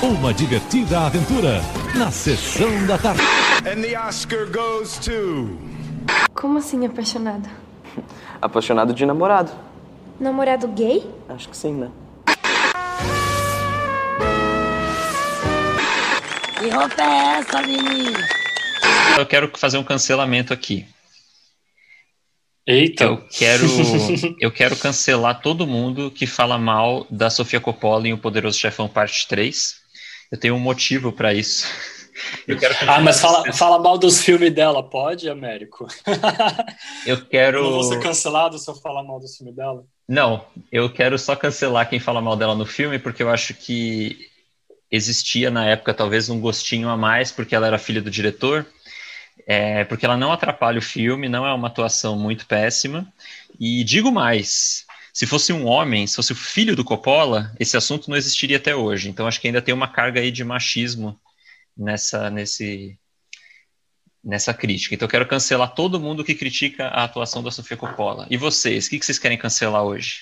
Uma divertida aventura na sessão da tarde. And the Oscar goes to. Como assim apaixonado? Apaixonado de namorado. Namorado gay? Acho que sim, né? Que roupa é essa, menino? Eu quero fazer um cancelamento aqui. Eita. Eu quero, eu quero cancelar todo mundo que fala mal da Sofia Coppola em O Poderoso Chefão Parte 3. Eu tenho um motivo para isso. Ah, mas fala, fala mal dos filmes dela, pode, Américo? Eu quero. Não vou ser cancelado se eu falar mal dos filmes dela? Não, eu quero só cancelar quem fala mal dela no filme, porque eu acho que existia na época talvez um gostinho a mais, porque ela era filha do diretor. É, porque ela não atrapalha o filme, não é uma atuação muito péssima. E digo mais: se fosse um homem, se fosse o filho do Coppola, esse assunto não existiria até hoje. Então acho que ainda tem uma carga aí de machismo nessa, nesse, nessa crítica. Então eu quero cancelar todo mundo que critica a atuação da Sofia Coppola. E vocês, o que, que vocês querem cancelar hoje?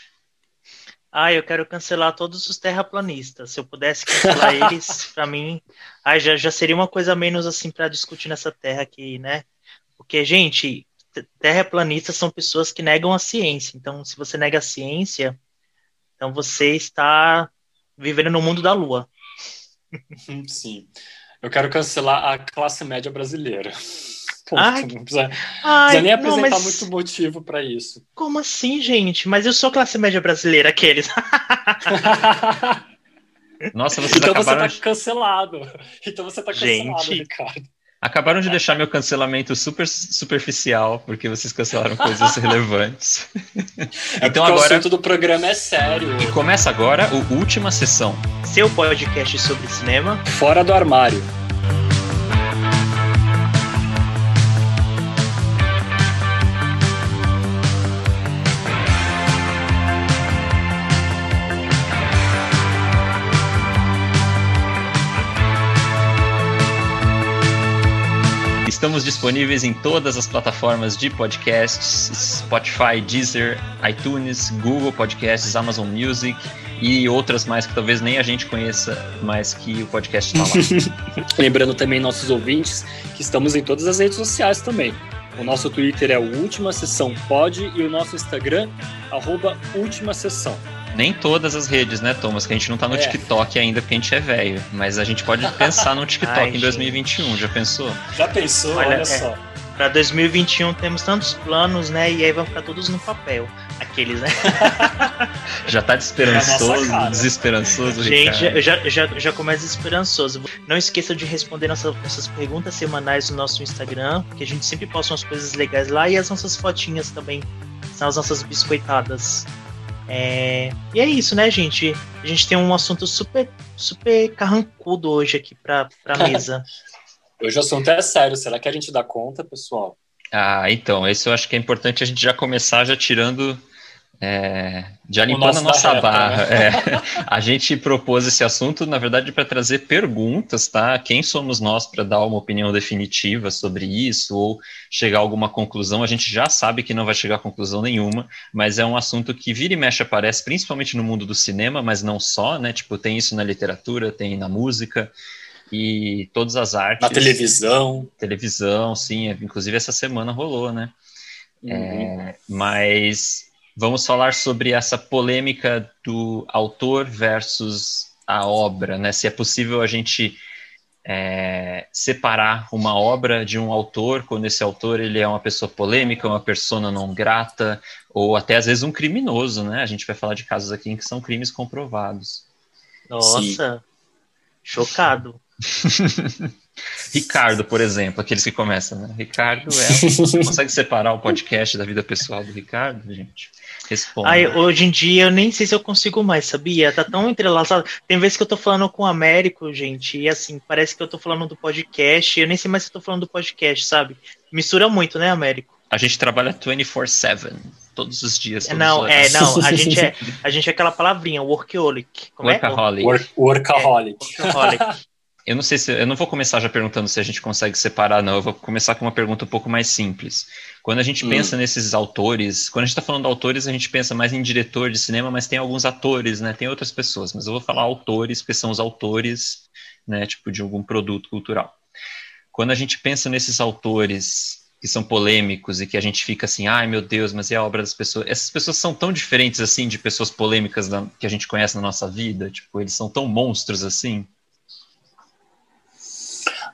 Ah, eu quero cancelar todos os terraplanistas. Se eu pudesse cancelar eles, para mim, ah, já, já seria uma coisa menos assim para discutir nessa terra aqui, né? Porque, gente, terraplanistas são pessoas que negam a ciência. Então, se você nega a ciência, então você está vivendo no mundo da lua. Sim. Eu quero cancelar a classe média brasileira. Ponto. Ai, não precisa, ai, precisa nem apresentar não, mas... muito motivo para isso. Como assim, gente? Mas eu sou classe média brasileira, aqueles. Nossa, vocês então acabaram você tá cancelado. Então você tá cancelado, Gente. Ricardo. Acabaram de deixar meu cancelamento super superficial, porque vocês cancelaram coisas relevantes. É então porque o agora. assunto do programa é sério. E começa agora a última sessão. Seu podcast sobre cinema. Fora do armário. Estamos disponíveis em todas as plataformas de podcasts: Spotify, Deezer, iTunes, Google Podcasts, Amazon Music e outras mais que talvez nem a gente conheça, mas que o podcast está lá. Lembrando também nossos ouvintes que estamos em todas as redes sociais também. O nosso Twitter é o Última Sessão Pod e o nosso Instagram, arroba Última Sessão. Nem todas as redes, né, Thomas? Que a gente não tá no É. TikTok ainda porque a gente é velho. Mas a gente pode pensar no TikTok Ai, em gente. 2021, já pensou? Já pensou? Olha, Olha, é. só. Para 2021 temos tantos planos, né? E aí vão ficar todos no papel. Aqueles, né? Já tá É desesperançoso, cara. desesperançoso, Gente, Ricardo. eu já, já, já começo esperançoso. Não esqueça de responder nossas, nossas perguntas semanais no nosso Instagram, porque a gente sempre posta umas coisas legais lá e as nossas fotinhas também. São as nossas biscoitadas. É, E é isso, né, gente? A gente tem um assunto super, super carrancudo hoje aqui pra, pra mesa. Hoje o assunto é sério. Será que a gente dá conta, pessoal? Ah, então, esse eu acho que é importante a gente já começar já tirando. É, já limpando a nossa reta, barra. né? É. A gente propôs esse assunto, na verdade, para trazer perguntas, tá? Quem somos nós para dar uma opinião definitiva sobre isso ou chegar a alguma conclusão? A gente já sabe que não vai chegar a conclusão nenhuma, mas é um assunto que vira e mexe aparece, principalmente no mundo do cinema, mas não só, né? Tipo, tem isso na literatura, tem na música e todas as artes. Na televisão. Televisão, sim. Inclusive essa semana rolou, né? É, mas vamos falar sobre essa polêmica do autor versus a obra, né? Se é possível a gente é, separar uma obra de um autor quando esse autor ele é uma pessoa polêmica, uma persona não grata ou até às vezes um criminoso, né? A gente vai falar de casos aqui em que são crimes comprovados. Nossa, chocado. Ricardo, por exemplo, aqueles que começam, né? Ricardo é. Você consegue separar o podcast da vida pessoal do Ricardo, gente? Responda. Ai, hoje em dia eu nem sei se eu consigo mais, sabia? Tá tão entrelaçado. Tem vezes que eu tô falando com o Américo, gente, e assim, parece que eu tô falando do podcast, eu nem sei mais se eu tô falando do podcast, sabe? Mistura muito, né, Américo? A gente trabalha 24-7, todos os dias. Todos não, os é, não, a gente é, a gente é aquela palavrinha, workaholic. Como Workaholic. Work- workaholic. é? Workaholic. Eu não sei se. Eu não vou começar já perguntando se a gente consegue separar, não. Eu vou começar com uma pergunta um pouco mais simples. Quando a gente hum. pensa nesses autores, quando a gente está falando de autores, a gente pensa mais em diretor de cinema, mas tem alguns atores, né? Tem outras pessoas, mas eu vou falar autores, porque são os autores, né? Tipo, de algum produto cultural. Quando a gente pensa nesses autores que são polêmicos e que a gente fica assim, ai meu Deus, mas é a obra das pessoas. Essas pessoas são tão diferentes assim de pessoas polêmicas que a gente conhece na nossa vida, tipo, eles são tão monstros assim.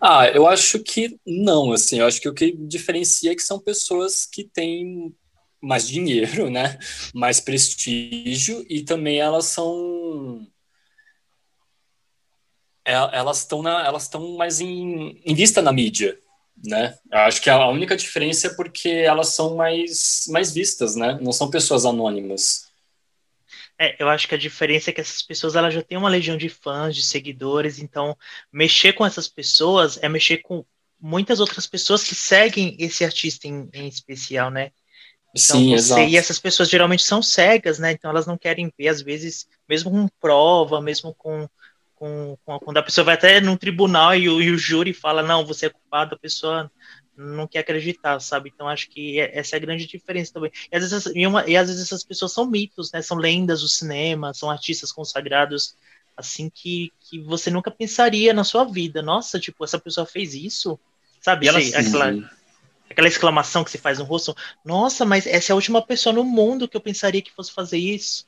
Ah, eu acho que não, assim, eu acho que o que diferencia é que são pessoas que têm mais dinheiro, né, mais prestígio e também elas são é, elas estão elas estão mais em, em vista na mídia, né? Eu acho que a única diferença é porque elas são mais mais vistas, né? Não são pessoas anônimas. É, eu acho que a diferença é que essas pessoas elas já têm uma legião de fãs, de seguidores, então mexer com essas pessoas é mexer com muitas outras pessoas que seguem esse artista em, em especial, né? Então, Sim, você, exato. E essas pessoas geralmente são cegas, né? Então elas não querem ver, às vezes, mesmo com prova, mesmo com, com, com quando a pessoa vai até num tribunal e o, e o júri fala, não, você é culpado, a pessoa não quer acreditar, sabe? Então acho que é, essa é a grande diferença também. E às vezes, e uma, e às vezes essas pessoas são mitos, né? São lendas do cinema, são artistas consagrados, assim, que, que você nunca pensaria na sua vida. Nossa, tipo, essa pessoa fez isso, sabe? ela, Sei, aquela, aquela exclamação que se faz no rosto. Nossa, mas essa é a última pessoa no mundo que eu pensaria que fosse fazer isso.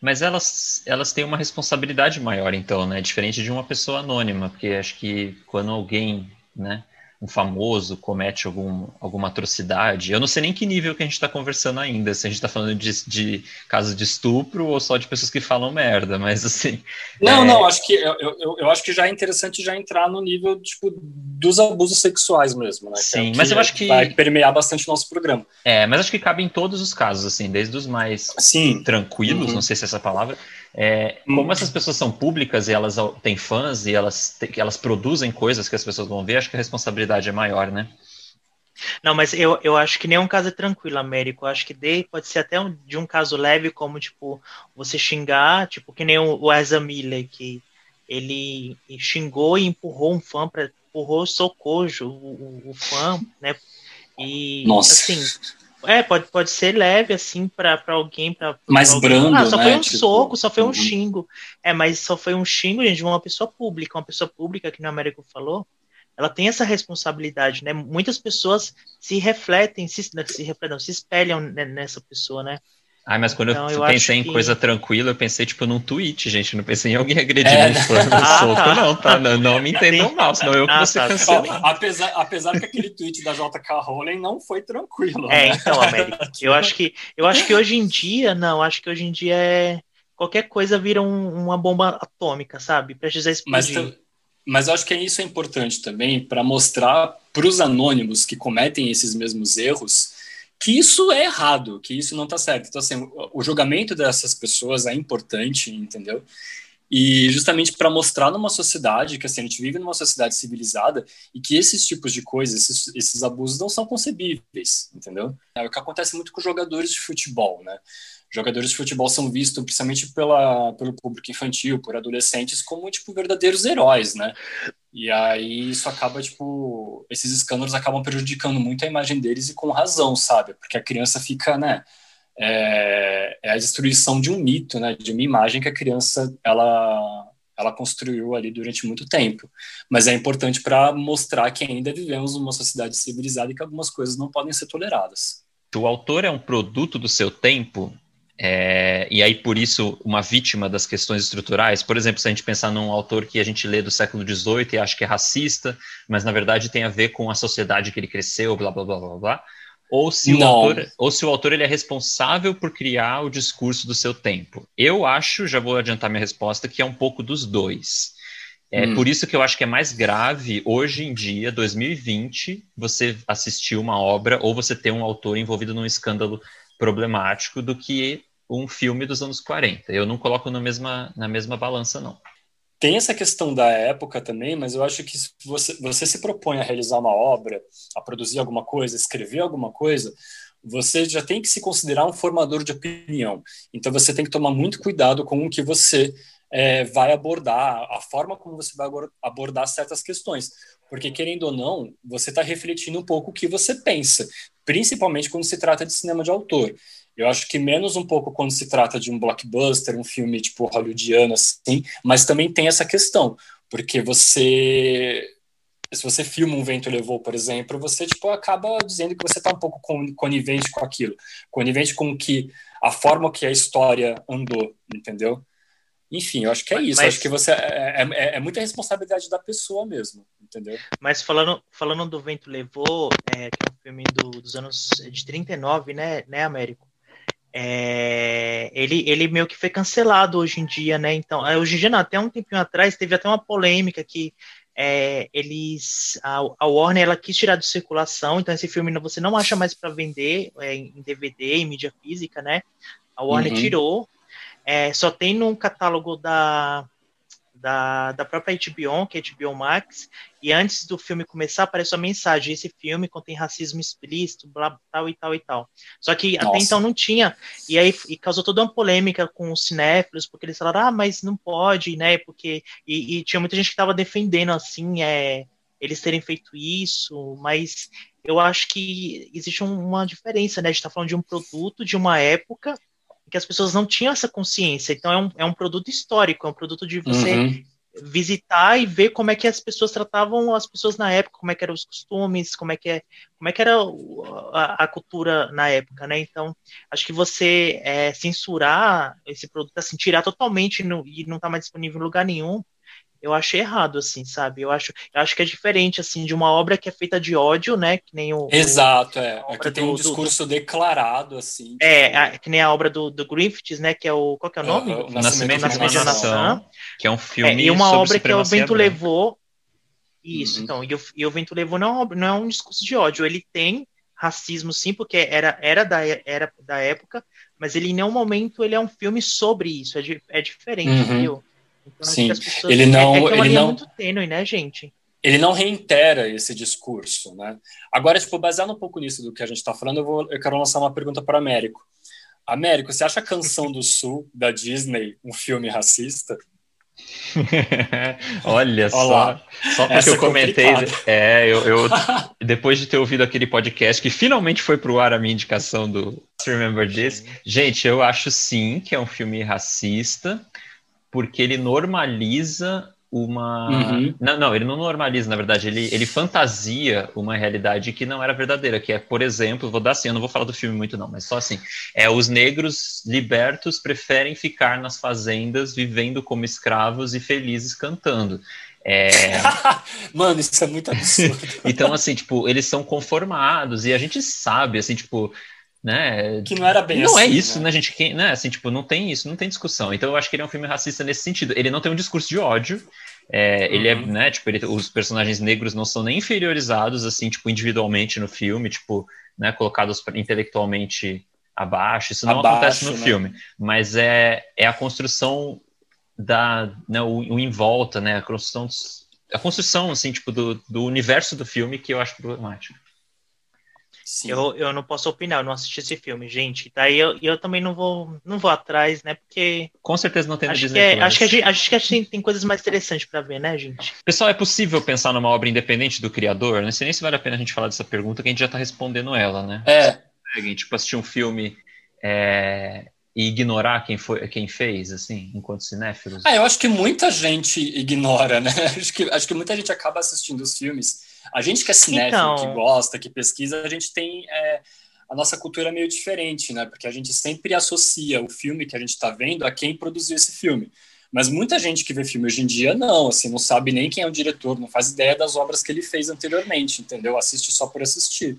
Mas elas, elas têm uma responsabilidade maior, então, né? Diferente de uma pessoa anônima, porque acho que quando alguém, né? Um famoso comete algum, alguma atrocidade. Eu não sei nem que nível que a gente está conversando ainda, se a gente está falando de, de casos de estupro ou só de pessoas que falam merda, mas assim. Não, é... não, acho que eu, eu, eu, acho que já é interessante já entrar no nível tipo, dos abusos sexuais mesmo, né? Sim, é mas eu acho que. Vai permear bastante o nosso programa. É, mas acho que cabe em todos os casos, assim, desde os mais Sim. tranquilos, uhum. não sei se é essa palavra, é, como hum. essas pessoas são públicas e elas têm fãs e elas, elas produzem coisas que as pessoas vão ver, acho que a responsabilidade é maior, né? Não, mas eu, eu acho que nenhum caso é tranquilo, Américo. Eu acho que de, pode ser até um, de um caso leve, como, tipo, você xingar, tipo, que nem o, o Ezra Miller, que ele xingou e empurrou um fã, pra, empurrou socorro o, o, o fã, né? E, Nossa. assim, é, pode, pode ser leve, assim, para alguém. Pra, Mais alguém. brando, ah, só né? foi um tipo... soco, só foi um uhum. xingo. É, mas só foi um xingo, gente, de uma pessoa pública. Uma pessoa pública, que no Américo falou, ela tem essa responsabilidade, né? Muitas pessoas se refletem, se, se, refletem, se espelham nessa pessoa, né? Ah, mas quando então, eu, eu pensei em que... coisa tranquila, eu pensei, tipo, num tweet, gente. Não pensei em alguém agredindo É. um fã no Ah, soco, tá. não, tá? Não, não me entendam mal, senão eu que Ah, vou ser tá. Cancelado. apesar, apesar que aquele tweet da JK Rowling não foi tranquilo. É, né? então, Américo, eu acho que eu acho que hoje em dia, não, acho que hoje em dia é qualquer coisa vira um- uma bomba atômica, sabe? Mas, explodir. tam- mas eu acho que isso é importante também para mostrar para os anônimos que cometem esses mesmos erros que isso é errado, que isso não está certo. Então, assim, o, julgamento dessas pessoas é importante, entendeu? E justamente para mostrar numa sociedade que assim, a gente vive numa sociedade civilizada e que esses tipos de coisas, esses, esses abusos não são concebíveis, entendeu? É o que acontece muito com jogadores de futebol, né? Jogadores de futebol são vistos, principalmente pela, pelo público infantil, por adolescentes, como, tipo, verdadeiros heróis, né? E aí isso acaba, tipo, esses escândalos acabam prejudicando muito a imagem deles e com razão, sabe? Porque a criança fica, né? É, é a destruição de um mito, né? De uma imagem que a criança, ela, ela construiu ali durante muito tempo. Mas é importante para mostrar que ainda vivemos numa sociedade civilizada e que algumas coisas não podem ser toleradas. O autor é um produto do seu tempo, é, e aí por isso uma vítima das questões estruturais. Por exemplo, se a gente pensar num autor que a gente lê do século XVIII e acha que é racista, mas na verdade tem a ver com a sociedade que ele cresceu, blá blá blá blá blá. Ou se, o Não. autor, ou se o autor ele é responsável por criar o discurso do seu tempo. Eu acho, já vou adiantar minha resposta, que é um pouco dos dois. É Hum. por isso que eu acho que é mais grave hoje em dia, 2020, você assistir uma obra ou você ter um autor envolvido num escândalo problemático do que um filme dos anos 40. Eu não coloco na mesma, na mesma balança, não. Tem essa questão da época também, mas eu acho que se você, você se propõe a realizar uma obra, a produzir alguma coisa, escrever alguma coisa, você já tem que se considerar um formador de opinião. Então você tem que tomar muito cuidado com o que você é, vai abordar, a forma como você vai abordar certas questões. Porque, querendo ou não, você está refletindo um pouco o que você pensa, principalmente quando se trata de cinema de autor. Eu acho que menos um pouco quando se trata de um blockbuster, um filme tipo hollywoodiano, assim, mas também tem essa questão, porque você se você filma um vento levou, por exemplo, você tipo acaba dizendo que você está um pouco conivente com aquilo, conivente com que a forma que a história andou, entendeu? Enfim, eu acho que é isso. Mas, acho que você é, é, é, muita responsabilidade da pessoa mesmo, entendeu? Mas falando, falando do Vento Levou, é, que é um filme do, dos anos de 39, né, né, Américo? É, ele, ele meio que foi cancelado hoje em dia, né? Então, é, hoje em dia, não, até um tempinho atrás, teve até uma polêmica que é, eles a, a, Warner ela quis tirar de circulação, então esse filme você não acha mais para vender é, em DVD, em mídia física, né? A Warner uhum. tirou, é, só tem no catálogo da, da, da própria HBO, que é HBO Max, e antes do filme começar apareceu a mensagem, esse filme contém racismo explícito, blá, tal e tal e tal. Só que Nossa. até então não tinha, e aí e causou toda uma polêmica com os cinéfilos, porque eles falaram, ah, mas não pode, né, porque, e, e tinha muita gente que estava defendendo, assim, é, eles terem feito isso, mas eu acho que existe uma diferença, né, a gente está falando de um produto, de uma época, que as pessoas não tinham essa consciência. Então é um, é um produto histórico, é um produto de você uhum. visitar e ver como é que as pessoas tratavam as pessoas na época, como é que eram os costumes, como é que, é, como é que era a, a cultura na época, né? Então, acho que você é, censurar esse produto, assim, tirar totalmente no, e não tá mais disponível em lugar nenhum, eu acho errado, assim, sabe? Eu acho, eu acho que é diferente, assim, de uma obra que é feita de ódio, né? Que nem o. Exato, é. Aqui tem um discurso do, declarado, assim. É, tipo... a, que nem a obra do, do Griffiths, né? Que é o. Qual que é o nome? Uh, o Nascimento, Nascimento de uma Nação. Que é um filme. É, e uma obra que é o Vento Levou. Isso, uhum. então. E o, e o Vento Levou não, é não é um discurso de ódio. Ele tem racismo, sim, porque era, era, da, era da época, mas ele em nenhum momento ele é um filme sobre isso. É, é diferente, uhum. viu? Então, Sim, pessoas... ele não, é, é ele não muito tênue, né, gente? Ele não reitera esse discurso, né? Agora, tipo, baseado um pouco nisso do que a gente está falando, eu, vou, eu quero lançar uma pergunta para Américo. Américo, você acha a Canção do Sul da Disney um filme racista? Olha só, só porque Essa eu é comentei, é, eu, eu depois de ter ouvido aquele podcast que finalmente foi pro ar a minha indicação do Remember This, gente, eu acho sim que é um filme racista porque ele normaliza uma. Uhum. Não, não, ele não normaliza, na verdade, ele, ele fantasia uma realidade que não era verdadeira, que é, por exemplo, vou dar assim, eu não vou falar do filme muito, não, mas só assim: é os negros libertos preferem ficar nas fazendas vivendo como escravos e felizes cantando. É... Mano, isso é muito absurdo. então, assim, tipo, eles são conformados e a gente sabe, assim, tipo, né? Que não era bem não é assim. Não é isso, né? né, gente? Quem, né? Assim, tipo, não tem isso, não tem discussão. Então eu acho que ele é um filme racista nesse sentido. Ele não tem um discurso de ódio. É, uhum. Ele é, uhum. né, tipo, ele, os personagens negros não são nem inferiorizados, assim, tipo, individualmente no filme, tipo, né, colocados intelectualmente abaixo. Isso não abaixo, acontece no né? filme. Mas é, é a construção da, né, o, o em volta, né, a construção, a construção, assim, tipo, do, do universo do filme que eu acho problemático. Eu, eu não posso opinar, eu não assisti esse filme, gente. Daí eu, eu também não vou, não vou atrás, né? Porque. Com certeza não tem acho Disney. Que é, acho, que a gente, acho que a gente tem coisas mais interessantes para ver, né, gente? Pessoal, é possível pensar numa obra independente do criador? Não sei nem se vale a pena a gente falar dessa pergunta, que a gente já tá respondendo ela, né? É. Tipo, assistir um filme é, e ignorar quem, foi, quem fez, assim, enquanto cinéfilos? Ah, eu acho que muita gente ignora, né? Acho que, acho que muita gente acaba assistindo os filmes a gente que é cinéfilo, então... que gosta, que pesquisa, a gente tem é, a nossa cultura meio diferente, né? Porque a gente sempre associa o filme que a gente está vendo a quem produziu esse filme. Mas muita gente que vê filme hoje em dia não, assim, não sabe nem quem é o diretor, não faz ideia das obras que ele fez anteriormente, entendeu? Assiste só por assistir.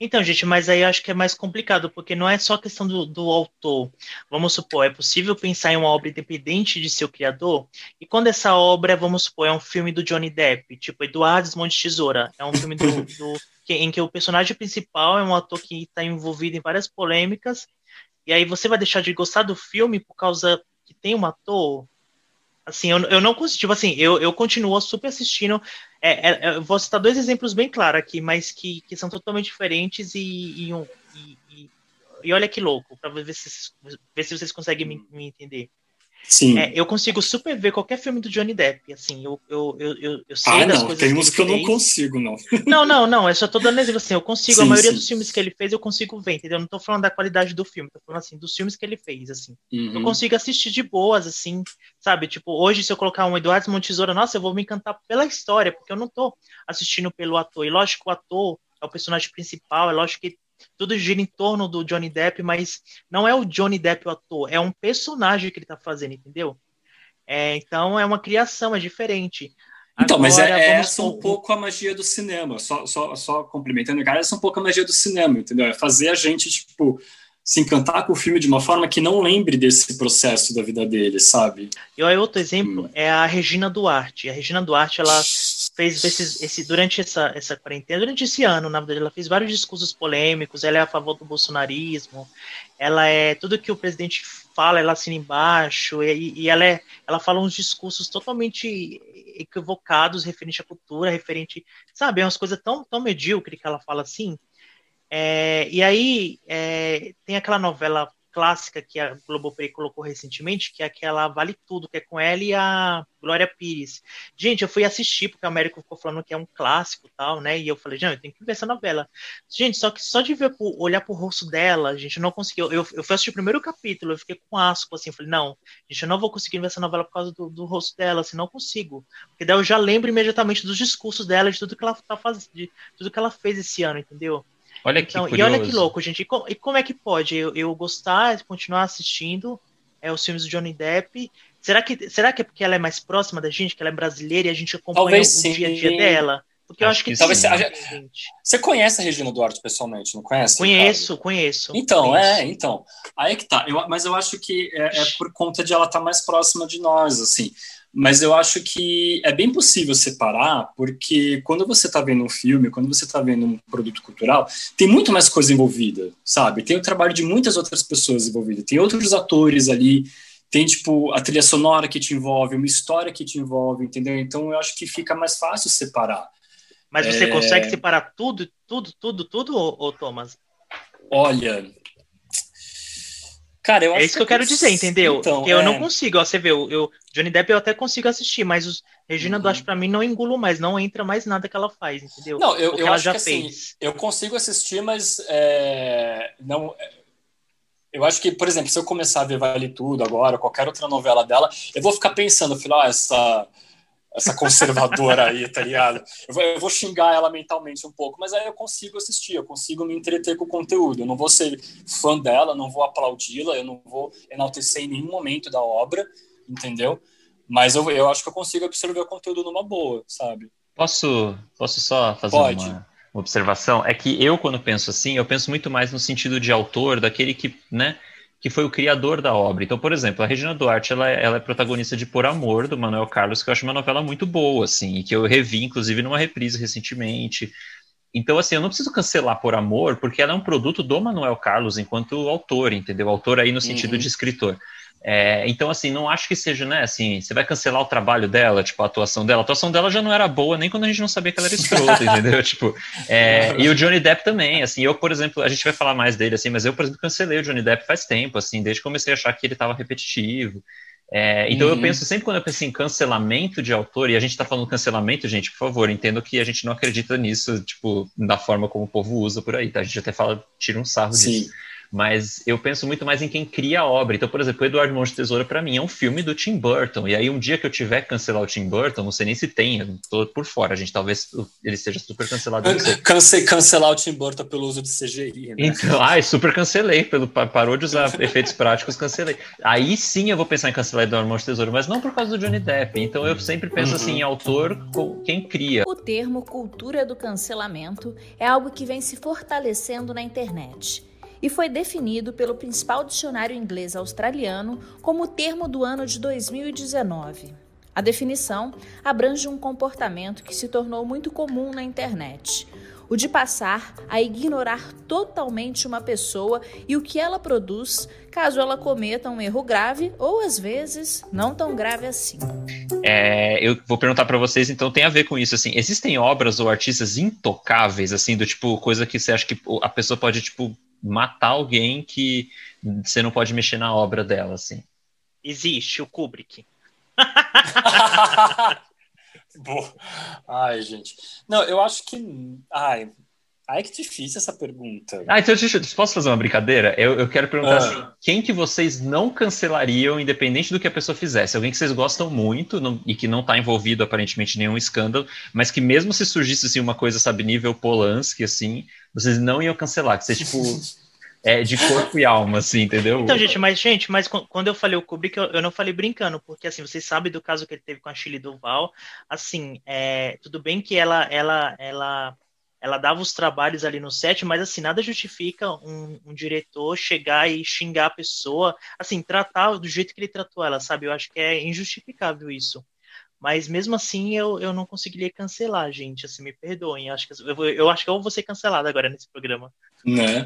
Então, gente, mas aí eu acho que é mais complicado, porque não é só questão do, do autor. Vamos supor, é possível pensar em uma obra independente de seu criador? E quando essa obra, vamos supor, é um filme do Johnny Depp, tipo Eduardo Monte Tesoura, é um filme do, do que, em que o personagem principal é um ator que está envolvido em várias polêmicas, e aí você vai deixar de gostar do filme por causa que tem um ator? Assim, eu, eu não consigo, tipo assim, eu, eu continuo super assistindo. É, é, eu vou citar dois exemplos bem claros aqui, mas que, que são totalmente diferentes e, e, e, e olha que louco, para ver se, ver se vocês conseguem me, me, entender. Sim. É, eu consigo super ver qualquer filme do Johnny Depp, assim, eu, eu, eu, eu, eu sei ah, das não, coisas tem uns que eu não fez. consigo, não. Não, não, não, eu só tô dando exemplo assim, eu consigo, a Sim, maioria sim. dos filmes que ele fez eu consigo ver, entendeu? Eu não tô falando da qualidade do filme, tô falando assim, dos filmes que ele fez, assim. Eu Uhum. consigo assistir de boas, assim, sabe? Tipo, hoje se eu colocar um Eduardo Mão de Tesoura, nossa, eu vou me encantar pela história, porque eu não tô assistindo pelo ator. E lógico que o ator é o personagem principal, é lógico que tudo gira em torno do Johnny Depp, mas não é o Johnny Depp o ator, é um personagem que ele tá fazendo, entendeu? É, então é uma criação, é diferente. Então, mas é, Agora, é essa um pouco a magia do cinema, só, só, só complementando, cara, essa é um pouco a magia do cinema, entendeu? É fazer a gente, tipo, se encantar com o filme de uma forma que não lembre desse processo da vida dele, sabe? E outro exemplo Hum. é a Regina Duarte. A Regina Duarte, ela fez esses, esse, durante essa, essa quarentena, durante esse ano, na verdade, ela fez vários discursos polêmicos, ela é a favor do bolsonarismo, ela é tudo que o presidente fala, ela assina embaixo, e, e ela, é, ela fala uns discursos totalmente equivocados referente à cultura, referente, sabe, é umas coisas tão, tão medíocres que ela fala assim. É, e aí é, tem aquela novela clássica que a Globoplay colocou recentemente, que é aquela Vale Tudo, que é com ela e a Glória Pires. Gente, eu fui assistir, porque o Américo ficou falando que é um clássico tal, né? E eu falei, gente, eu tenho que ver essa novela. Gente, só que só de ver, olhar pro rosto dela, gente, eu não consegui. Eu, eu fui assistir o primeiro capítulo, eu fiquei com asco, assim, falei, não, gente, eu não vou conseguir ver essa novela por causa do, do rosto dela, assim, não consigo. Porque daí eu já lembro imediatamente dos discursos dela, de tudo que ela tá fazendo, de tudo que ela fez esse ano, entendeu? Olha que Então, e olha que louco, gente. E, co- e como é que pode eu, eu gostar, continuar assistindo é, os filmes do Johnny Depp? Será que, será que é porque ela é mais próxima da gente, que ela é brasileira e a gente acompanha Talvez o sim. dia a dia dela? Porque eu Acho acho que, que Talvez sim, gente. Você conhece a Regina Duarte pessoalmente, não conhece? Conheço, conheço. Então, conheço. é, então. Aí que tá. Eu, mas eu acho que é, é por conta de ela estar mais próxima de nós, assim. Mas eu acho que é bem possível separar, porque quando você está vendo um filme, quando você está vendo um produto cultural, tem muito mais coisa envolvida, sabe? Tem o trabalho de muitas outras pessoas envolvidas, tem outros atores ali, tem, tipo, a trilha sonora que te envolve, uma história que te envolve, entendeu? Então eu acho que fica mais fácil separar. Mas você é- consegue separar tudo, tudo, tudo, tudo, ô, ô, Thomas? Olha. Cara, eu É acho isso que eu quero dizer, entendeu? Então, eu é. não consigo, ó, você vê, eu, eu- Johnny Depp eu até consigo assistir, mas os Regina Uhum. Duarte pra mim não engulo mais, não entra mais nada que ela faz, entendeu? Não, eu, que eu ela acho já que assim, fez. eu consigo assistir, mas é, não. é, Eu acho que, por exemplo, se eu começar a ver Vale Tudo agora, qualquer outra novela dela, eu vou ficar pensando, falo, ah, essa, essa conservadora aí, tá ligado? Eu vou, eu vou xingar ela mentalmente um pouco, mas aí eu consigo assistir, eu consigo me entreter com o conteúdo. Eu não vou ser fã dela, não vou aplaudi-la, eu não vou enaltecer em nenhum momento da obra, entendeu? Mas eu, eu acho que eu consigo absorver o conteúdo numa boa, sabe? Posso, posso só fazer Pode. uma, uma observação? É que eu, quando penso assim, eu penso muito mais no sentido de autor, daquele que, né, que foi o criador da obra. Então, por exemplo, a Regina Duarte, ela, ela é protagonista de Por Amor, do Manuel Carlos, que eu acho uma novela muito boa, assim, e que eu revi, inclusive, numa reprise recentemente. Então, assim, eu não preciso cancelar Por Amor, porque ela é um produto do Manuel Carlos enquanto autor, entendeu? Autor aí no sentido Uhum. de escritor. É, então, assim, não acho que seja, né, assim, você vai cancelar o trabalho dela, tipo, a atuação dela. A atuação dela já não era boa nem quando a gente não sabia que ela era escrota, entendeu? Tipo, é, e o Johnny Depp também, assim, eu, por exemplo, a gente vai falar mais dele, assim, mas eu, por exemplo, cancelei o Johnny Depp faz tempo, assim, desde que comecei a achar que ele estava repetitivo. É, então eu Uhum. penso, sempre quando eu penso em cancelamento de autor, e a gente tá falando cancelamento, gente, por favor, entendo que a gente não acredita nisso, tipo, da forma como o povo usa por aí, tá? A gente até fala, tira um sarro Sim. disso. Mas eu penso muito mais em quem cria a obra. Então, por exemplo, o Eduardo de Tesoura, para mim, é um filme do Tim Burton. E aí, um dia que eu tiver que cancelar o Tim Burton, não sei nem se tem, eu tô por fora, gente. Talvez ele esteja super cancelado. Cance- cancelar o Tim Burton pelo uso de CGI, né? Então, ai, super cancelei, pelo, pa- parou de usar efeitos práticos, cancelei. Aí sim eu vou pensar em cancelar Eduardo de Tesoura, mas não por causa do Johnny Depp. Então eu sempre penso Uhum. assim, em autor, com quem cria. O termo cultura do cancelamento é algo que vem se fortalecendo na internet e foi definido pelo principal dicionário inglês australiano como termo do ano de 2019. A definição abrange um comportamento que se tornou muito comum na internet. O de passar a ignorar totalmente uma pessoa e o que ela produz, caso ela cometa um erro grave ou às vezes não tão grave assim. É, eu vou perguntar pra vocês, então tem a ver com isso, assim, existem obras ou artistas intocáveis, assim, do tipo, coisa que você acha que a pessoa pode, tipo, matar alguém que você não pode mexer na obra dela, assim? Existe, o Kubrick. Boa. Ai, gente. Não, eu acho que. Ai, ai que difícil essa pergunta. Ah, então deixa, eu- posso fazer uma brincadeira? Eu, eu quero perguntar Ah. assim: quem que vocês não cancelariam, independente do que a pessoa fizesse? Alguém que vocês gostam muito não- e que não está envolvido aparentemente em nenhum escândalo, mas que mesmo se surgisse assim, uma coisa, sabe, nível Polanski, assim, vocês não iam cancelar, que você, tipo, é de corpo e alma, assim, entendeu? Então, gente, mas, gente, mas qu- quando eu falei o Kubrick, eu, eu não falei brincando, porque, assim, vocês sabem do caso que ele teve com a Shirley Duval, assim, é, tudo bem que ela, ela, ela, ela dava os trabalhos ali no set, mas, assim, nada justifica um, um diretor chegar e xingar a pessoa, assim, tratar do jeito que ele tratou ela, sabe? Eu acho que é injustificável isso. Mas mesmo assim eu, eu não conseguiria cancelar, gente. Assim, me perdoem. Eu acho que eu, eu acho que eu vou ser cancelado agora nesse programa. Né?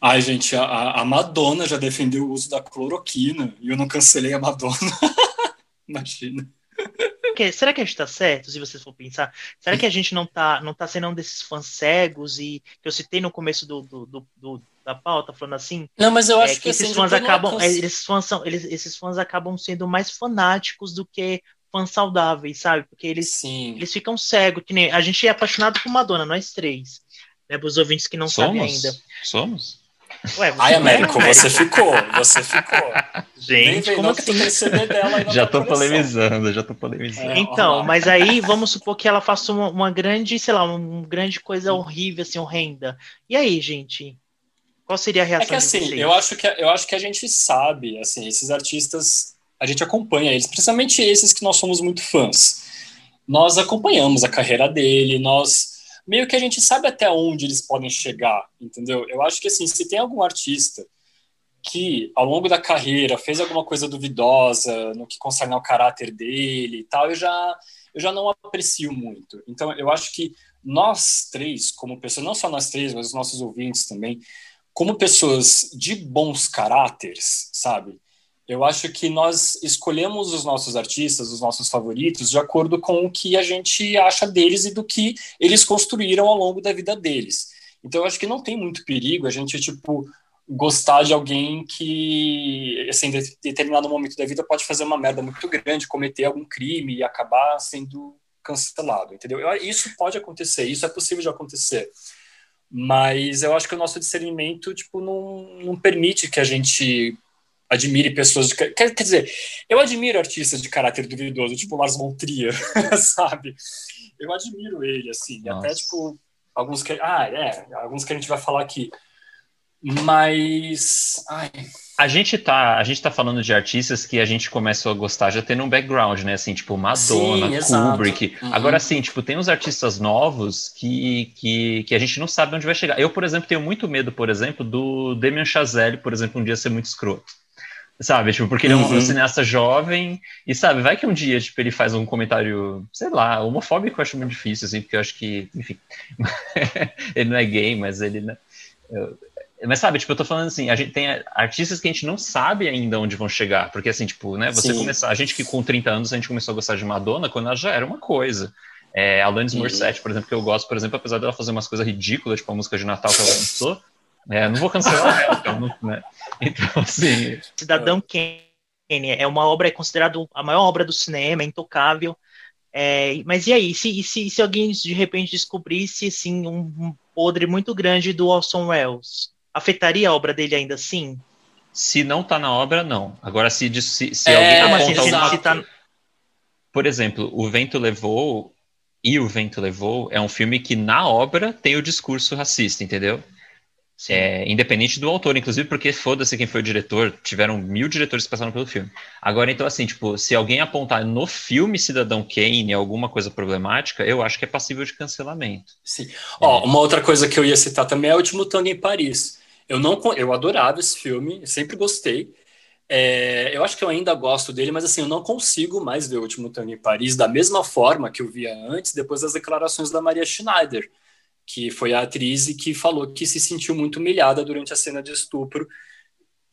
Ai, gente, a, a Madonna já defendeu o uso da cloroquina e eu não cancelei a Madonna. Imagina. Porque, será que a gente tá certo, se vocês for pensar? Será que a gente não tá, não tá sendo um desses fãs cegos e que eu citei no começo do, do, do- do- da pauta, falando assim? Não, mas eu é, acho que, esses assim, fãs não acabam, é, esses fãs são, eles, esses fãs acabam sendo mais fanáticos do que fãs saudáveis, sabe? Porque eles, Sim. eles ficam cegos, que nem a gente é apaixonado por Madonna, nós três. Né, para os ouvintes que não sabem Somos? ainda. Somos? Ué, você Ai, é, Américo, Américo? você ficou, você ficou. Gente, vem, como não que tu assim? tem CD dela Já tô polemizando, já tô polemizando. É, Então, ó, mas aí vamos supor que ela faça uma, uma grande, sei lá, uma grande coisa horrível, assim, horrenda. E aí, gente? Qual seria a É reação que de assim, eu acho que, eu acho que a gente sabe, assim, esses artistas, a gente acompanha eles, principalmente esses que nós somos muito fãs. Nós acompanhamos a carreira dele, nós meio que a gente sabe até onde eles podem chegar, entendeu? Eu acho que assim, se tem algum artista que ao longo da carreira fez alguma coisa duvidosa no que concerne ao caráter dele e tal, eu já eu já não aprecio muito. Então, eu acho que nós três, como pessoas, não só nós três, mas os nossos ouvintes também, como pessoas de bons caráteres, sabe? Eu acho que nós escolhemos os nossos artistas, os nossos favoritos, de acordo com o que a gente acha deles e do que eles construíram ao longo da vida deles. Então, eu acho que não tem muito perigo a gente, tipo, gostar de alguém que, assim, em de- determinado momento da vida pode fazer uma merda muito grande, cometer algum crime e acabar sendo cancelado, entendeu? Eu- Isso pode acontecer, isso é possível de acontecer. Mas eu acho que o nosso discernimento, tipo, não, não permite que a gente admire pessoas de... Quer, quer dizer, eu admiro artistas de caráter duvidoso, tipo Lars von Trier, sabe? Eu admiro ele, assim, até, tipo, alguns que... Ah, é, alguns que a gente vai falar aqui. Mas... Ai, A gente tá, a gente tá falando de artistas que a gente começou a gostar já tendo um background, né? Assim, tipo Madonna, Sim. Kubrick. Uhum. Agora, assim, tipo, tem uns artistas novos que, que, que a gente não sabe onde vai chegar. Eu, por exemplo, tenho muito medo, por exemplo, do Damien Chazelle, por exemplo, um dia ser muito escroto. Sabe, tipo, porque ele é um, Uhum. um cineasta jovem e, sabe, vai que um dia, tipo, ele faz um comentário, sei lá, homofóbico eu acho muito difícil, assim, porque eu acho que, enfim, ele não é gay, mas ele, né, eu- mas sabe, tipo, eu tô falando assim, a gente tem artistas que a gente não sabe ainda onde vão chegar, porque assim, tipo, né, você Sim. começar, a gente que com 30 anos a gente começou a gostar de Madonna quando ela já era uma coisa. É, Alanis Uhum. Morissette, por exemplo, que eu gosto, por exemplo, apesar dela fazer umas coisas ridículas, tipo a música de Natal que ela lançou, é, não vou cancelar ela, então, não- né? Então, assim, Cidadão Kane é uma obra, é considerado a maior obra do cinema, é intocável. É, mas e aí, se, e se, se alguém de repente descobrisse assim, um, podre muito grande do Orson Welles, afetaria a obra dele ainda assim? se não tá na obra, não. Agora, se, se, se É, alguém aponta se- alguma se tá- Por exemplo, O Vento Levou e O Vento Levou é um filme que na obra tem o discurso racista, entendeu? É, independente do autor, inclusive porque foda-se quem foi o diretor, tiveram mil diretores que passaram pelo filme. Agora, então, assim, tipo, se alguém apontar no filme Cidadão Kane alguma coisa problemática, eu acho que é passível de cancelamento. Sim. Ó, uma outra coisa que eu ia citar também é o Último Tango em Paris. Eu não, eu adorava esse filme, sempre gostei. É, eu acho que eu ainda gosto dele, mas assim, eu não consigo mais ver o Último Tango em Paris da mesma forma que eu via antes, depois das declarações da Maria Schneider, que foi a atriz e que falou que se sentiu muito humilhada durante a cena de estupro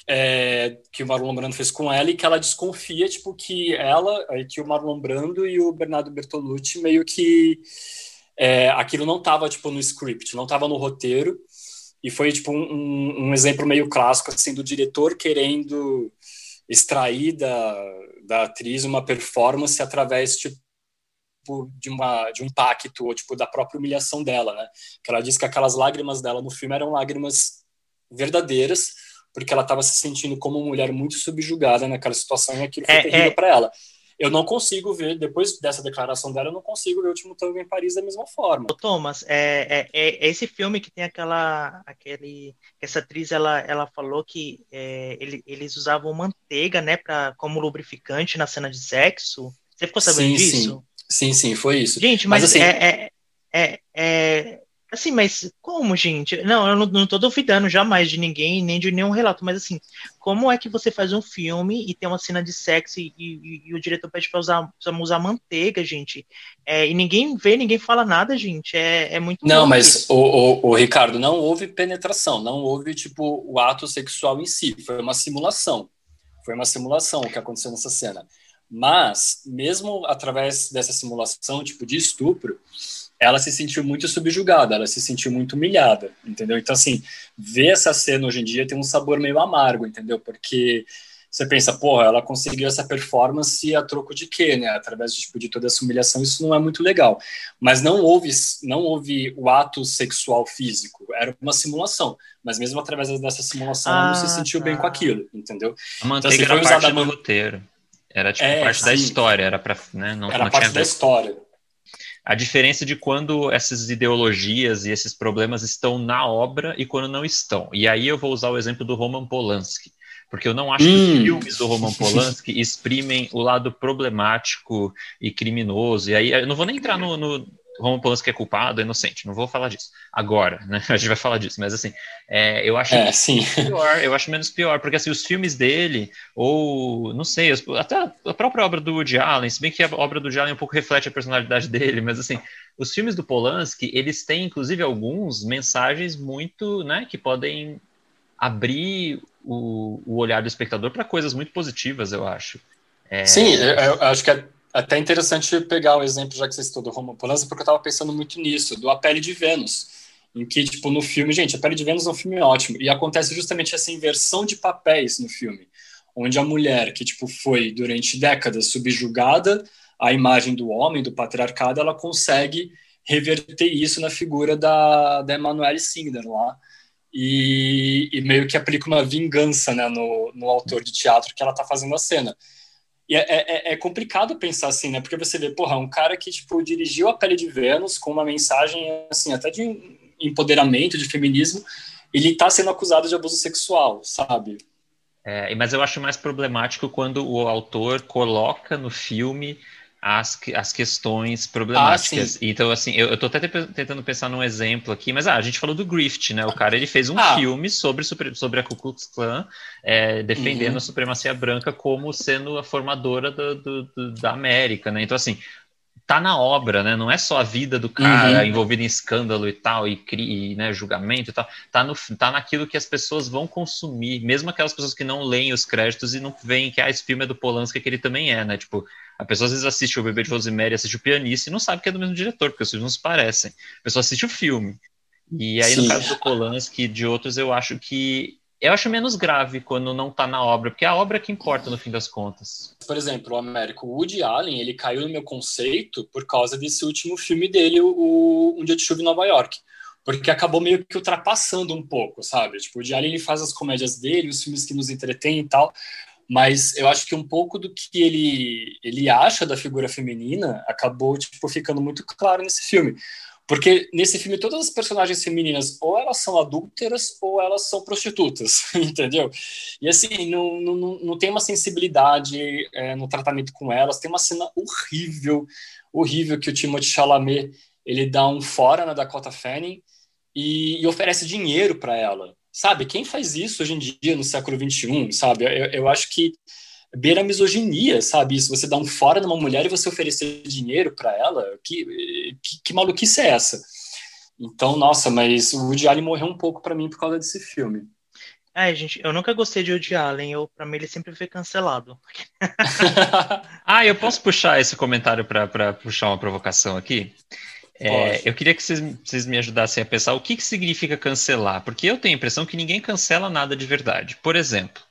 é, que o Marlon Brando fez com ela e que ela desconfia, tipo, que ela, que o Marlon Brando e o Bernardo Bertolucci meio que é, aquilo não estava tipo no script, não estava no roteiro. E foi tipo um- um exemplo meio clássico assim do diretor querendo extrair da, da atriz uma performance através tipo, de, uma, de um impacto, ou tipo, da própria humilhação dela, né? Que ela disse que aquelas lágrimas dela no filme eram lágrimas verdadeiras, porque ela estava se sentindo como uma mulher muito subjugada naquela situação e aquilo foi É, terrível é. para ela. Eu não consigo ver, depois dessa declaração dela, eu não consigo ver o último tango em Paris da mesma forma. Ô, Thomas, é, é, é esse filme que tem aquela, aquele, essa atriz, ela, ela falou que é, ele- eles usavam manteiga, né, pra, como lubrificante na cena de sexo. Você ficou sabendo Sim, disso? Sim, sim, foi isso. Gente, mas, Mas, assim- é, é, é, é- assim, mas como, gente? Não, eu não, não tô duvidando jamais de ninguém, nem de nenhum relato, mas assim, como é que você faz um filme e tem uma cena de sexo e, e- e o diretor pede pra usar, usar manteiga, gente? É, e ninguém vê, ninguém fala nada, gente. É, é muito Não, mas, o, o, o Ricardo, não houve penetração, não houve, tipo, o ato sexual em si, foi uma simulação. Foi uma simulação o que aconteceu nessa cena. Mas, mesmo através dessa simulação, tipo, de estupro, ela se sentiu muito subjugada, ela se sentiu muito humilhada, entendeu? Então, assim, ver essa cena hoje em dia tem um sabor meio amargo, entendeu? Porque você pensa, porra, ela conseguiu essa performance a troco de quê, né? Através de, tipo, de toda essa humilhação, isso não é muito legal. Mas não houve, não houve o ato sexual físico, era uma simulação. Mas mesmo através dessa simulação, ela não se Ah, sentiu tá. bem com aquilo, entendeu? A manteiga assim, era foi parte usada a do man- roteiro. Era tipo É, parte da sim. história, era para, né, não, Era não parte tinha da história. A diferença de quando essas ideologias e esses problemas estão na obra e quando não estão. E aí eu vou usar o exemplo do Roman Polanski, porque eu não acho que Hum. os filmes do Roman Polanski exprimem o lado problemático e criminoso. E aí eu não vou nem entrar no, no Roman Polanski é culpado, é inocente, não vou falar disso agora, né? A gente vai falar disso, mas assim, é, eu acho É, sim. pior, eu acho menos pior, porque assim, os filmes dele, ou não sei, até a própria obra do Woody Allen, se bem que a obra do Woody Allen um pouco reflete a personalidade dele, mas assim, os filmes do Polanski, eles têm, inclusive, alguns mensagens muito, né, que podem abrir o, o olhar do espectador para coisas muito positivas, eu acho. É, Sim, eu, eu acho que é até interessante pegar o exemplo, já que você citou do Roman Polanski, porque eu estava pensando muito nisso, do A Pele de Vênus, em que, tipo, no filme, gente, A Pele de Vênus é um filme ótimo, e acontece justamente essa inversão de papéis no filme, onde a mulher, que, tipo, foi durante décadas subjugada à imagem do homem, do patriarcado, ela consegue reverter isso na figura da, da Emanuele Singer lá, e, e meio que aplica uma vingança né, no, no autor de teatro que ela está fazendo a cena. E é, é, é, complicado pensar assim, né? Porque você vê, porra, um cara que, tipo, dirigiu A Pele de Vênus com uma mensagem, assim, até de empoderamento, de feminismo, ele tá sendo acusado de abuso sexual, sabe? É, mas eu acho mais problemático quando o autor coloca no filme as, as questões problemáticas. Ah, então, assim, eu, eu tô até tentando pensar num exemplo aqui, mas ah, a gente falou do Griffith, né? O cara ele fez um Ah. filme sobre, sobre a Ku Klux Klan, é, defendendo Uhum. a supremacia branca como sendo a formadora do, do- do- da América, né? Então, assim, tá na obra, né? Não é só a vida do cara Uhum. envolvida em escândalo e tal, e, e, né, julgamento e tal. Tá, no, tá naquilo que as pessoas vão consumir, mesmo aquelas pessoas que não leem os créditos e não veem que ah, esse filme é do Polanski, que ele também é, né? Tipo, a pessoa às vezes assiste o Bebê de Rosemary, assiste o Pianista e não sabe que é do mesmo diretor, porque os filmes não se parecem. A pessoa assiste o filme. E aí, no Sim. caso do Polanski e de outros, eu acho que. Eu acho menos grave quando não tá na obra, porque é a obra que importa no fim das contas. Por exemplo, o Américo Woody Allen, ele caiu no meu conceito por causa desse último filme dele, o Um Dia de Chuva em Nova York. Porque acabou meio que ultrapassando um pouco, sabe? Tipo, o Woody Allen ele faz as comédias dele, os filmes que nos entretêm e tal, mas eu acho que um pouco do que ele, ele acha da figura feminina acabou, tipo, ficando muito claro nesse filme. Porque nesse filme todas as personagens femininas ou elas são adúlteras ou elas são prostitutas, entendeu? E assim, não, não, não- tem uma sensibilidade é, no tratamento com elas. Tem uma cena horrível, horrível que o Timothée Chalamet ele dá um fora na Dakota Fanning e, e oferece dinheiro para ela. Sabe? Quem faz isso hoje em dia no século XXI, sabe? Eu, eu acho que beira a misoginia, sabe? Isso, você dá um fora numa mulher e você oferecer dinheiro para ela, que, que, que maluquice é essa? Então, nossa, mas o Woody Allen morreu um pouco para mim por causa desse filme. Ai, gente, eu nunca gostei de Woody Allen. Eu, pra mim, ele sempre foi cancelado. Ah, eu posso puxar esse comentário para puxar uma provocação aqui? É, eu queria que vocês, vocês me ajudassem a pensar o que, que significa cancelar, porque eu tenho a impressão que ninguém cancela nada de verdade. Por exemplo,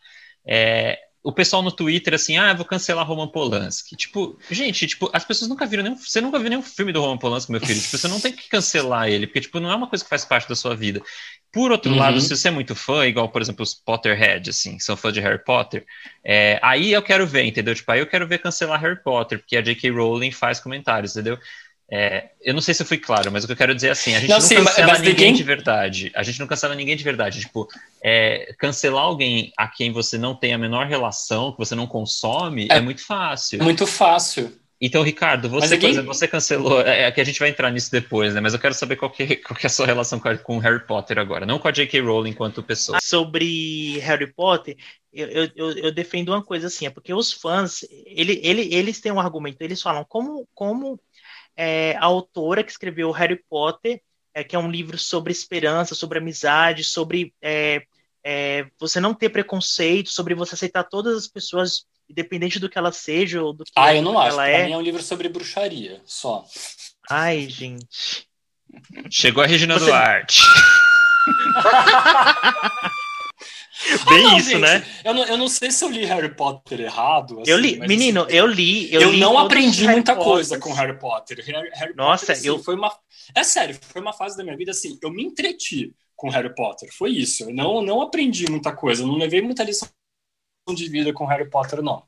é, o pessoal no Twitter assim, ah, eu vou cancelar Roman Polanski. Tipo, gente, tipo, as pessoas nunca viram nenhum, você nunca viu nenhum filme do Roman Polanski, meu filho. Tipo, você não tem que cancelar ele, porque tipo, não é uma coisa que faz parte da sua vida. Por outro Uhum. lado, se você é muito fã, igual, por exemplo, os Potterhead, assim, que são fã de Harry Potter, é, aí eu quero ver, entendeu? Tipo, aí eu quero ver cancelar Harry Potter, porque a J.K. Rowling faz comentários, entendeu? É, eu não sei se eu fui claro, mas o que eu quero dizer é assim, a gente Não, não, sim, cancela mas ninguém ninguém- de verdade. A gente não cancela ninguém de verdade. Tipo, é, cancelar alguém a quem você não tem a menor relação, que você não consome, é, É. muito fácil. Muito fácil. Então, Ricardo, você, ninguém- por exemplo, você cancelou. É, é que a gente vai entrar nisso depois, né? Mas eu quero saber qual que, qual que é a sua relação com, com Harry Potter agora. Não com a J.K. Rowling enquanto pessoa. sobre Harry Potter, eu, eu, eu- eu defendo uma coisa assim, é porque os fãs, ele, ele, eles têm um argumento, eles falam como, como é, a autora que escreveu Harry Potter, é, que é um livro sobre esperança, sobre amizade, sobre é, é, você não ter preconceito, sobre você aceitar todas as pessoas, independente do que elas sejam, ou do que, Ah, eu não acho. ela Pra é. mim é um livro sobre bruxaria, só. Ai, gente. Chegou a Regina Você- Duarte. Bem Ah, não, isso, gente, né? Eu não, eu não sei se eu li Harry Potter errado. assim, Eu li, mas, menino, assim, eu li, eu, Eu, li não aprendi muita Potters. coisa com Harry Potter. Harry, Harry Nossa, Potter, assim, eu- foi uma. É sério, foi uma fase da minha vida assim. Eu me entreti com Harry Potter. Foi isso. Eu não, não aprendi muita coisa. Eu não levei muita lição de vida com Harry Potter, não.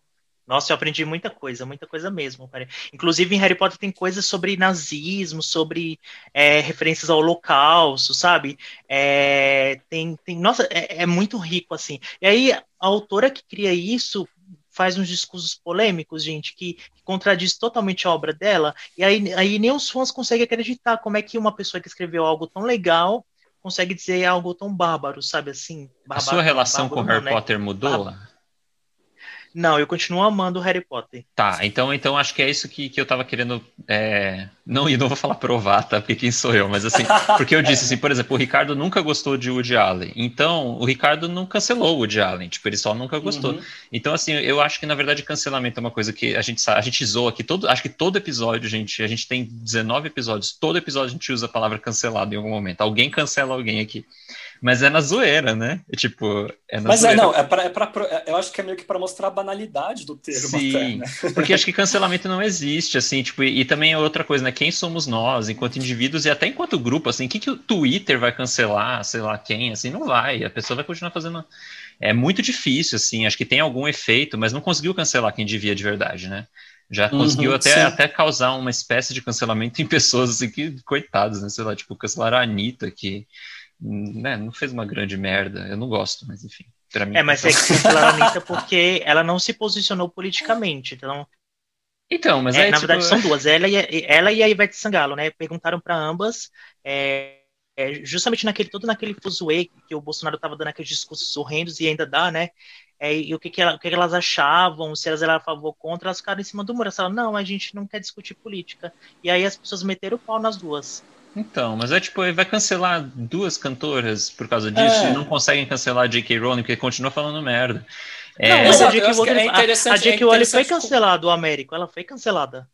Nossa, eu aprendi muita coisa, muita coisa mesmo, cara. Inclusive, em Harry Potter tem coisas sobre nazismo, sobre é, referências ao holocausto, sabe? É, tem, tem, nossa, é, é muito rico, assim. E aí, a autora que cria isso faz uns discursos polêmicos, gente, que, que contradiz totalmente a obra dela, e aí, aí nem os fãs conseguem acreditar como é que uma pessoa que escreveu algo tão legal consegue dizer algo tão bárbaro, sabe assim? A Bárbaro, sua relação com bárbaro Harry não, né? Potter mudou? Não, eu continuo amando o Harry Potter. Tá, então, então acho que é isso que, que eu tava querendo. é, Não, e não vou falar provar, tá? Porque quem sou eu? Mas assim, porque eu disse assim, por exemplo, o Ricardo nunca gostou de Woody Allen. Então, o Ricardo não cancelou o Woody Allen, tipo, ele só nunca gostou. Uhum. Então, assim, eu acho que na verdade cancelamento é uma coisa que a gente sabe, a gente zoa aqui todo, acho que todo episódio, gente, a gente tem 19 episódios, todo episódio a gente usa a palavra cancelado em algum momento. Alguém cancela alguém aqui. Mas é na zoeira, né? É tipo, é na Mas é, zoeira. não, é pra, é pra, é- eu acho que é meio que pra mostrar a banalidade do termo até, Sim, né? porque acho que cancelamento não existe, assim, tipo, e, e também é outra coisa, né? Quem somos nós, enquanto indivíduos e até enquanto grupo, assim, o que, que o Twitter vai cancelar, sei lá quem, assim, não vai, a pessoa vai continuar fazendo. É muito difícil, assim, acho que tem algum efeito, mas não conseguiu cancelar quem devia de verdade, né? Já Uhum, conseguiu até, sim. até causar uma espécie de cancelamento em pessoas, assim, que, coitados, né? Sei lá, tipo, cancelaram a Anitta, que né, não fez uma grande merda, eu não gosto, mas enfim. Mim, É, mas é que cancelaram a Anitta porque ela não se posicionou politicamente. Então, Então, mas é, aí, na tipo, verdade, são duas. Ela e, a, ela e a Ivete Sangalo, né? Perguntaram para ambas, é, é, justamente naquele todo naquele fuzuê que o Bolsonaro estava dando aqueles discursos horrendos e ainda dá, né? É, e o que, que, ela- o que que elas achavam, se elas eram a favor ou contra, elas ficaram em cima do muro. Elas falaram, não, a gente não quer discutir política. E aí as pessoas meteram o pau nas duas. Então, mas é tipo, ele vai cancelar duas cantoras por causa disso É. e não conseguem cancelar a J.K. Rowling porque continua falando merda. Não, É, mas a J.K. acho que é a- a J.K. é Rowling foi cancelada, o Américo. Ela foi cancelada.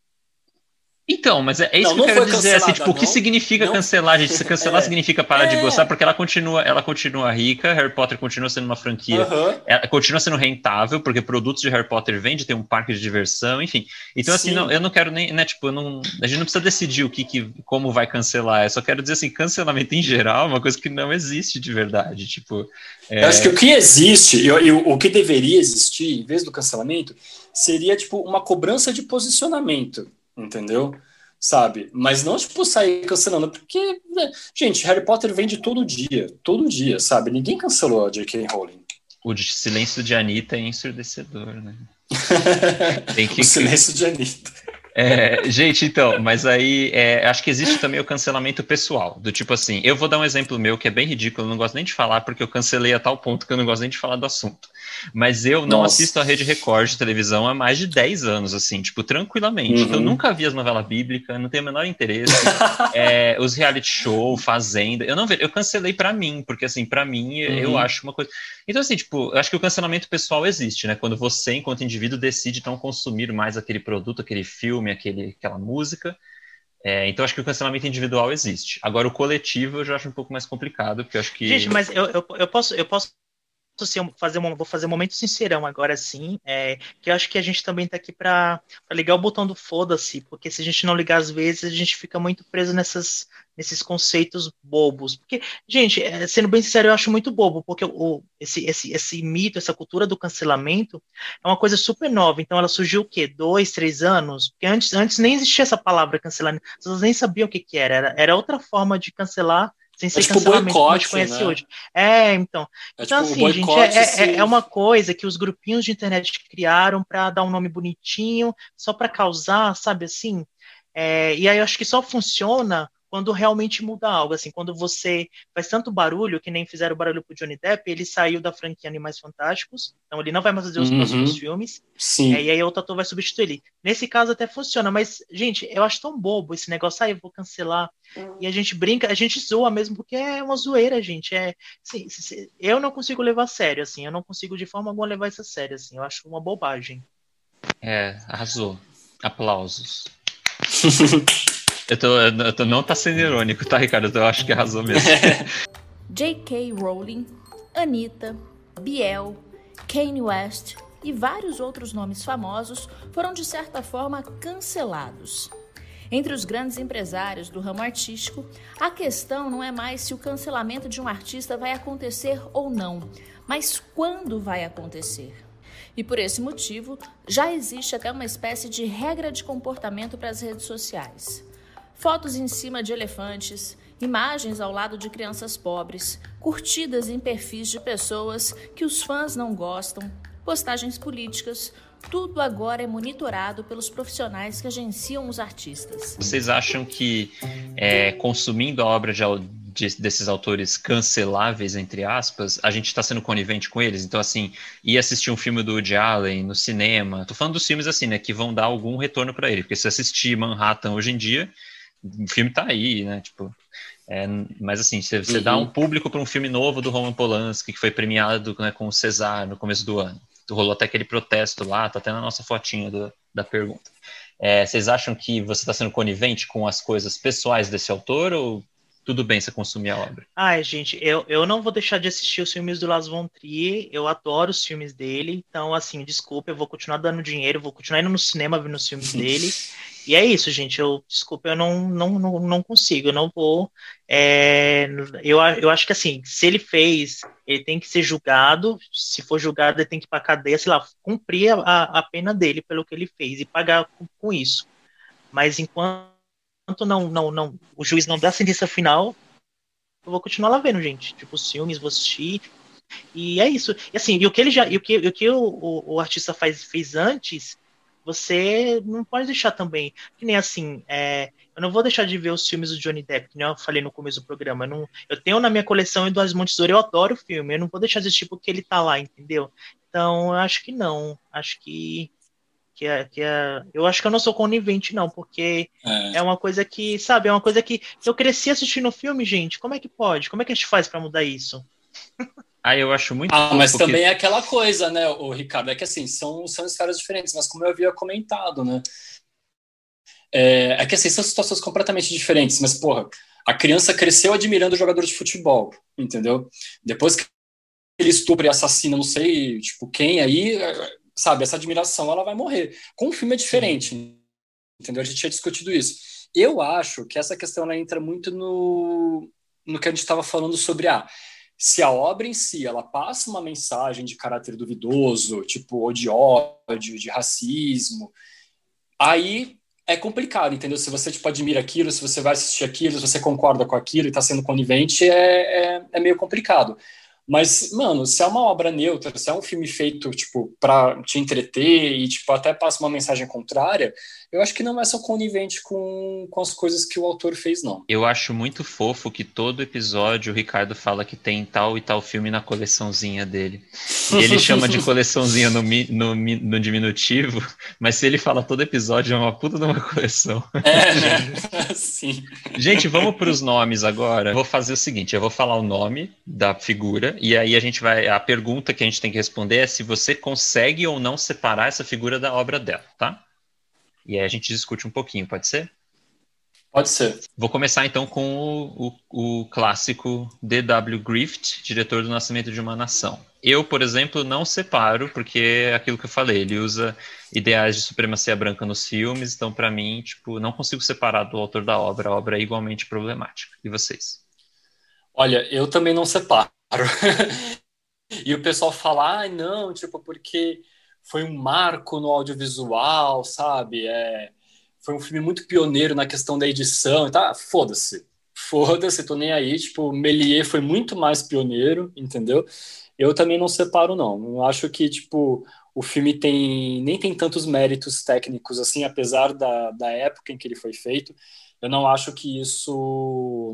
Então, mas é, é isso Não, que eu não quero dizer, assim, tipo, o que não. significa Não. cancelar, gente? Se cancelar É. significa parar de É. gostar, porque ela continua, ela continua rica, Harry Potter continua sendo uma franquia, Aham. ela continua sendo rentável, porque produtos de Harry Potter vende, tem um parque de diversão, enfim. Então, assim, Sim. não, eu não quero nem, né, tipo, eu não, a gente não precisa decidir o que, que, como vai cancelar, eu só quero dizer assim, cancelamento em geral é uma coisa que não existe de verdade, tipo... é, Eu acho que o que existe, e o- e o, o que deveria existir, em vez do cancelamento, seria tipo uma cobrança de posicionamento, entendeu? Sabe? Mas não tipo sair cancelando, porque, né, gente, Harry Potter vende todo dia, todo dia, sabe? Ninguém cancelou a J.K. Rowling. O silêncio de Anitta é ensurdecedor, né? Que- o silêncio de Anitta. É, gente, então, mas aí é, acho que existe também o cancelamento pessoal, do tipo assim, eu vou dar um exemplo meu que é bem ridículo, eu não gosto nem de falar, porque eu cancelei a tal ponto que eu não gosto nem de falar do assunto. Mas eu não Nossa. assisto a Rede Record de televisão há mais de 10 anos, assim, tipo, tranquilamente. Uhum. Então, eu nunca vi as novelas bíblicas, não tenho o menor interesse. É, os reality show, Fazenda, eu não vejo, eu cancelei pra mim, porque assim, pra mim, eu Uhum. acho uma coisa. Então, assim, tipo, eu acho que o cancelamento pessoal existe, né? Quando você, enquanto indivíduo, decide não consumir mais aquele produto, aquele filme, aquele, aquela música. É, então, acho que o cancelamento individual existe. Agora, o coletivo eu já acho um pouco mais complicado, porque eu acho que. Gente, mas eu, eu, eu posso, eu posso assim, fazer um, vou fazer um momento sincerão agora sim, é, que eu acho que a gente também tá aqui para ligar o botão do foda-se, porque se a gente não ligar às vezes, a gente fica muito preso nessas, nesses conceitos bobos. Porque, gente, é, sendo bem sincero, eu acho muito bobo, porque o, esse, esse, esse mito, essa cultura do cancelamento é uma coisa super nova. Então ela surgiu o quê? Dois, três anos? Porque antes, antes nem existia essa palavra cancelamento, as pessoas nem sabiam o que, que era. era. Era outra forma de cancelar sem ser é tipo boicote, como a gente conhece né? hoje. É, então. É então, tipo assim, gente, é, é, é, uma coisa que os grupinhos de internet criaram para dar um nome bonitinho, só para causar, sabe assim? É, e aí eu acho que só funciona quando realmente muda algo, assim, quando você faz tanto barulho, que nem fizeram barulho pro Johnny Depp, ele saiu da franquia Animais Fantásticos, então ele não vai mais fazer os uhum. próximos filmes, Sim. É, e aí outro ator vai substituir ele. Nesse caso até funciona, mas, gente, eu acho tão bobo esse negócio, aí ah, eu vou cancelar, uhum. e a gente brinca, a gente zoa mesmo, porque é uma zoeira, gente, é, assim, eu não consigo levar a sério, assim, eu não consigo de forma alguma levar isso a sério, assim, eu acho uma bobagem. É, arrasou. Aplausos. Eu, tô, eu tô, não tá sendo irônico, tá, Ricardo? Eu acho que arrasou mesmo. J.K. Rowling, Anitta, Biel, Kanye West e vários outros nomes famosos foram, de certa forma, cancelados. Entre os grandes empresários do ramo artístico, a questão não é mais se o cancelamento de um artista vai acontecer ou não, mas quando vai acontecer. E por esse motivo, já existe até uma espécie de regra de comportamento para as redes sociais fotos em cima de elefantes, imagens ao lado de crianças pobres, curtidas em perfis de pessoas que os fãs não gostam, postagens políticas, tudo agora é monitorado pelos profissionais que agenciam os artistas. Vocês acham que é, consumindo a obra de, de, desses autores canceláveis, entre aspas, a gente está sendo conivente com eles? Então, assim, ir assistir um filme do Woody Allen no cinema, tô falando dos filmes assim, né, que vão dar algum retorno para ele, porque se assistir Manhattan hoje em dia, o filme tá aí, né? Tipo, é, mas assim, você, você uhum. dá um público para um filme novo do Roman Polanski, que foi premiado né, com o César no começo do ano. Rolou até aquele protesto lá, tá até na nossa fotinha do, da pergunta. É, vocês acham que você está sendo conivente com as coisas pessoais desse autor ou tudo bem você consumir a obra? Ai, gente, eu, eu não vou deixar de assistir os filmes do Las Von Trier, eu adoro os filmes dele, então, assim, desculpa, eu vou continuar dando dinheiro, vou continuar indo no cinema vendo os filmes dele, E é isso, gente. Eu desculpa, eu não, não, não, não consigo, eu não vou. É, eu, eu acho que assim, se ele fez, ele tem que ser julgado. Se for julgado, ele tem que ir para cadeia, sei lá, cumprir a, a pena dele pelo que ele fez e pagar com, com isso. Mas enquanto não, não, não, o juiz não dá a sentença final, eu vou continuar lá vendo, gente. Tipo, os filmes, vou assistir. E é isso. E assim, e o que ele já, e o que, o, que o, o, o artista faz, fez antes você não pode deixar também. Que nem assim, é, eu não vou deixar de ver os filmes do Johnny Depp, que nem eu falei no começo do programa. Eu, não, eu tenho na minha coleção Eduardo Montesouro, eu adoro o filme, eu não vou deixar de assistir porque ele tá lá, entendeu? Então, eu acho que não. Acho que. Que é, que é, eu acho que eu não sou conivente, não, porque é. é uma coisa que, sabe, é uma coisa que eu cresci assistindo o filme, gente. Como é que pode? Como é que a gente faz para mudar isso? Ah, eu acho muito. Ah, mas porque... também é aquela coisa, né, o Ricardo, é que assim, são, são esferas diferentes, mas como eu havia comentado, né? É, é que assim, são situações completamente diferentes, mas, porra, a criança cresceu admirando jogadores de futebol, entendeu? Depois que ele estupra e assassina, não sei, tipo, quem aí, sabe, essa admiração ela vai morrer. Com o filme é diferente, Sim. entendeu? A gente tinha discutido isso. Eu acho que essa questão ela entra muito no, no que a gente estava falando sobre a. Ah, se a obra em si ela passa uma mensagem de caráter duvidoso, tipo ou de ódio, de racismo, aí é complicado, entendeu? Se você tipo, admira aquilo, se você vai assistir aquilo, se você concorda com aquilo e está sendo conivente, é, é, é meio complicado. Mas, mano, se é uma obra neutra, se é um filme feito, tipo, pra te entreter e, tipo, até passa uma mensagem contrária, eu acho que não é só conivente com, com as coisas que o autor fez, não. Eu acho muito fofo que todo episódio o Ricardo fala que tem tal e tal filme na coleçãozinha dele. E ele chama de coleçãozinha no, no, no diminutivo, mas se ele fala todo episódio, é uma puta de uma coleção. É, né? Sim. Gente, vamos para os nomes agora. Vou fazer o seguinte: eu vou falar o nome da figura, e aí a gente vai. A pergunta que a gente tem que responder é se você consegue ou não separar essa figura da obra dela, tá? E aí a gente discute um pouquinho, pode ser? Pode ser. Vou começar então com o, o, o clássico D.W. Griffith, diretor do Nascimento de uma Nação. eu, por exemplo, não separo, porque é aquilo que eu falei, ele usa ideais de supremacia branca nos filmes, então para mim, tipo, não consigo separar do autor da obra, a obra é igualmente problemática. E vocês? Olha, eu também não separo. e o pessoal fala, ah, não, tipo, porque foi um marco no audiovisual, sabe? É, foi um filme muito pioneiro na questão da edição e tá, foda-se. Foda-se, tô nem aí, tipo, Melier foi muito mais pioneiro, entendeu? Eu também não separo, não. Eu acho que, tipo, o filme tem nem tem tantos méritos técnicos assim, apesar da, da época em que ele foi feito. Eu não acho que isso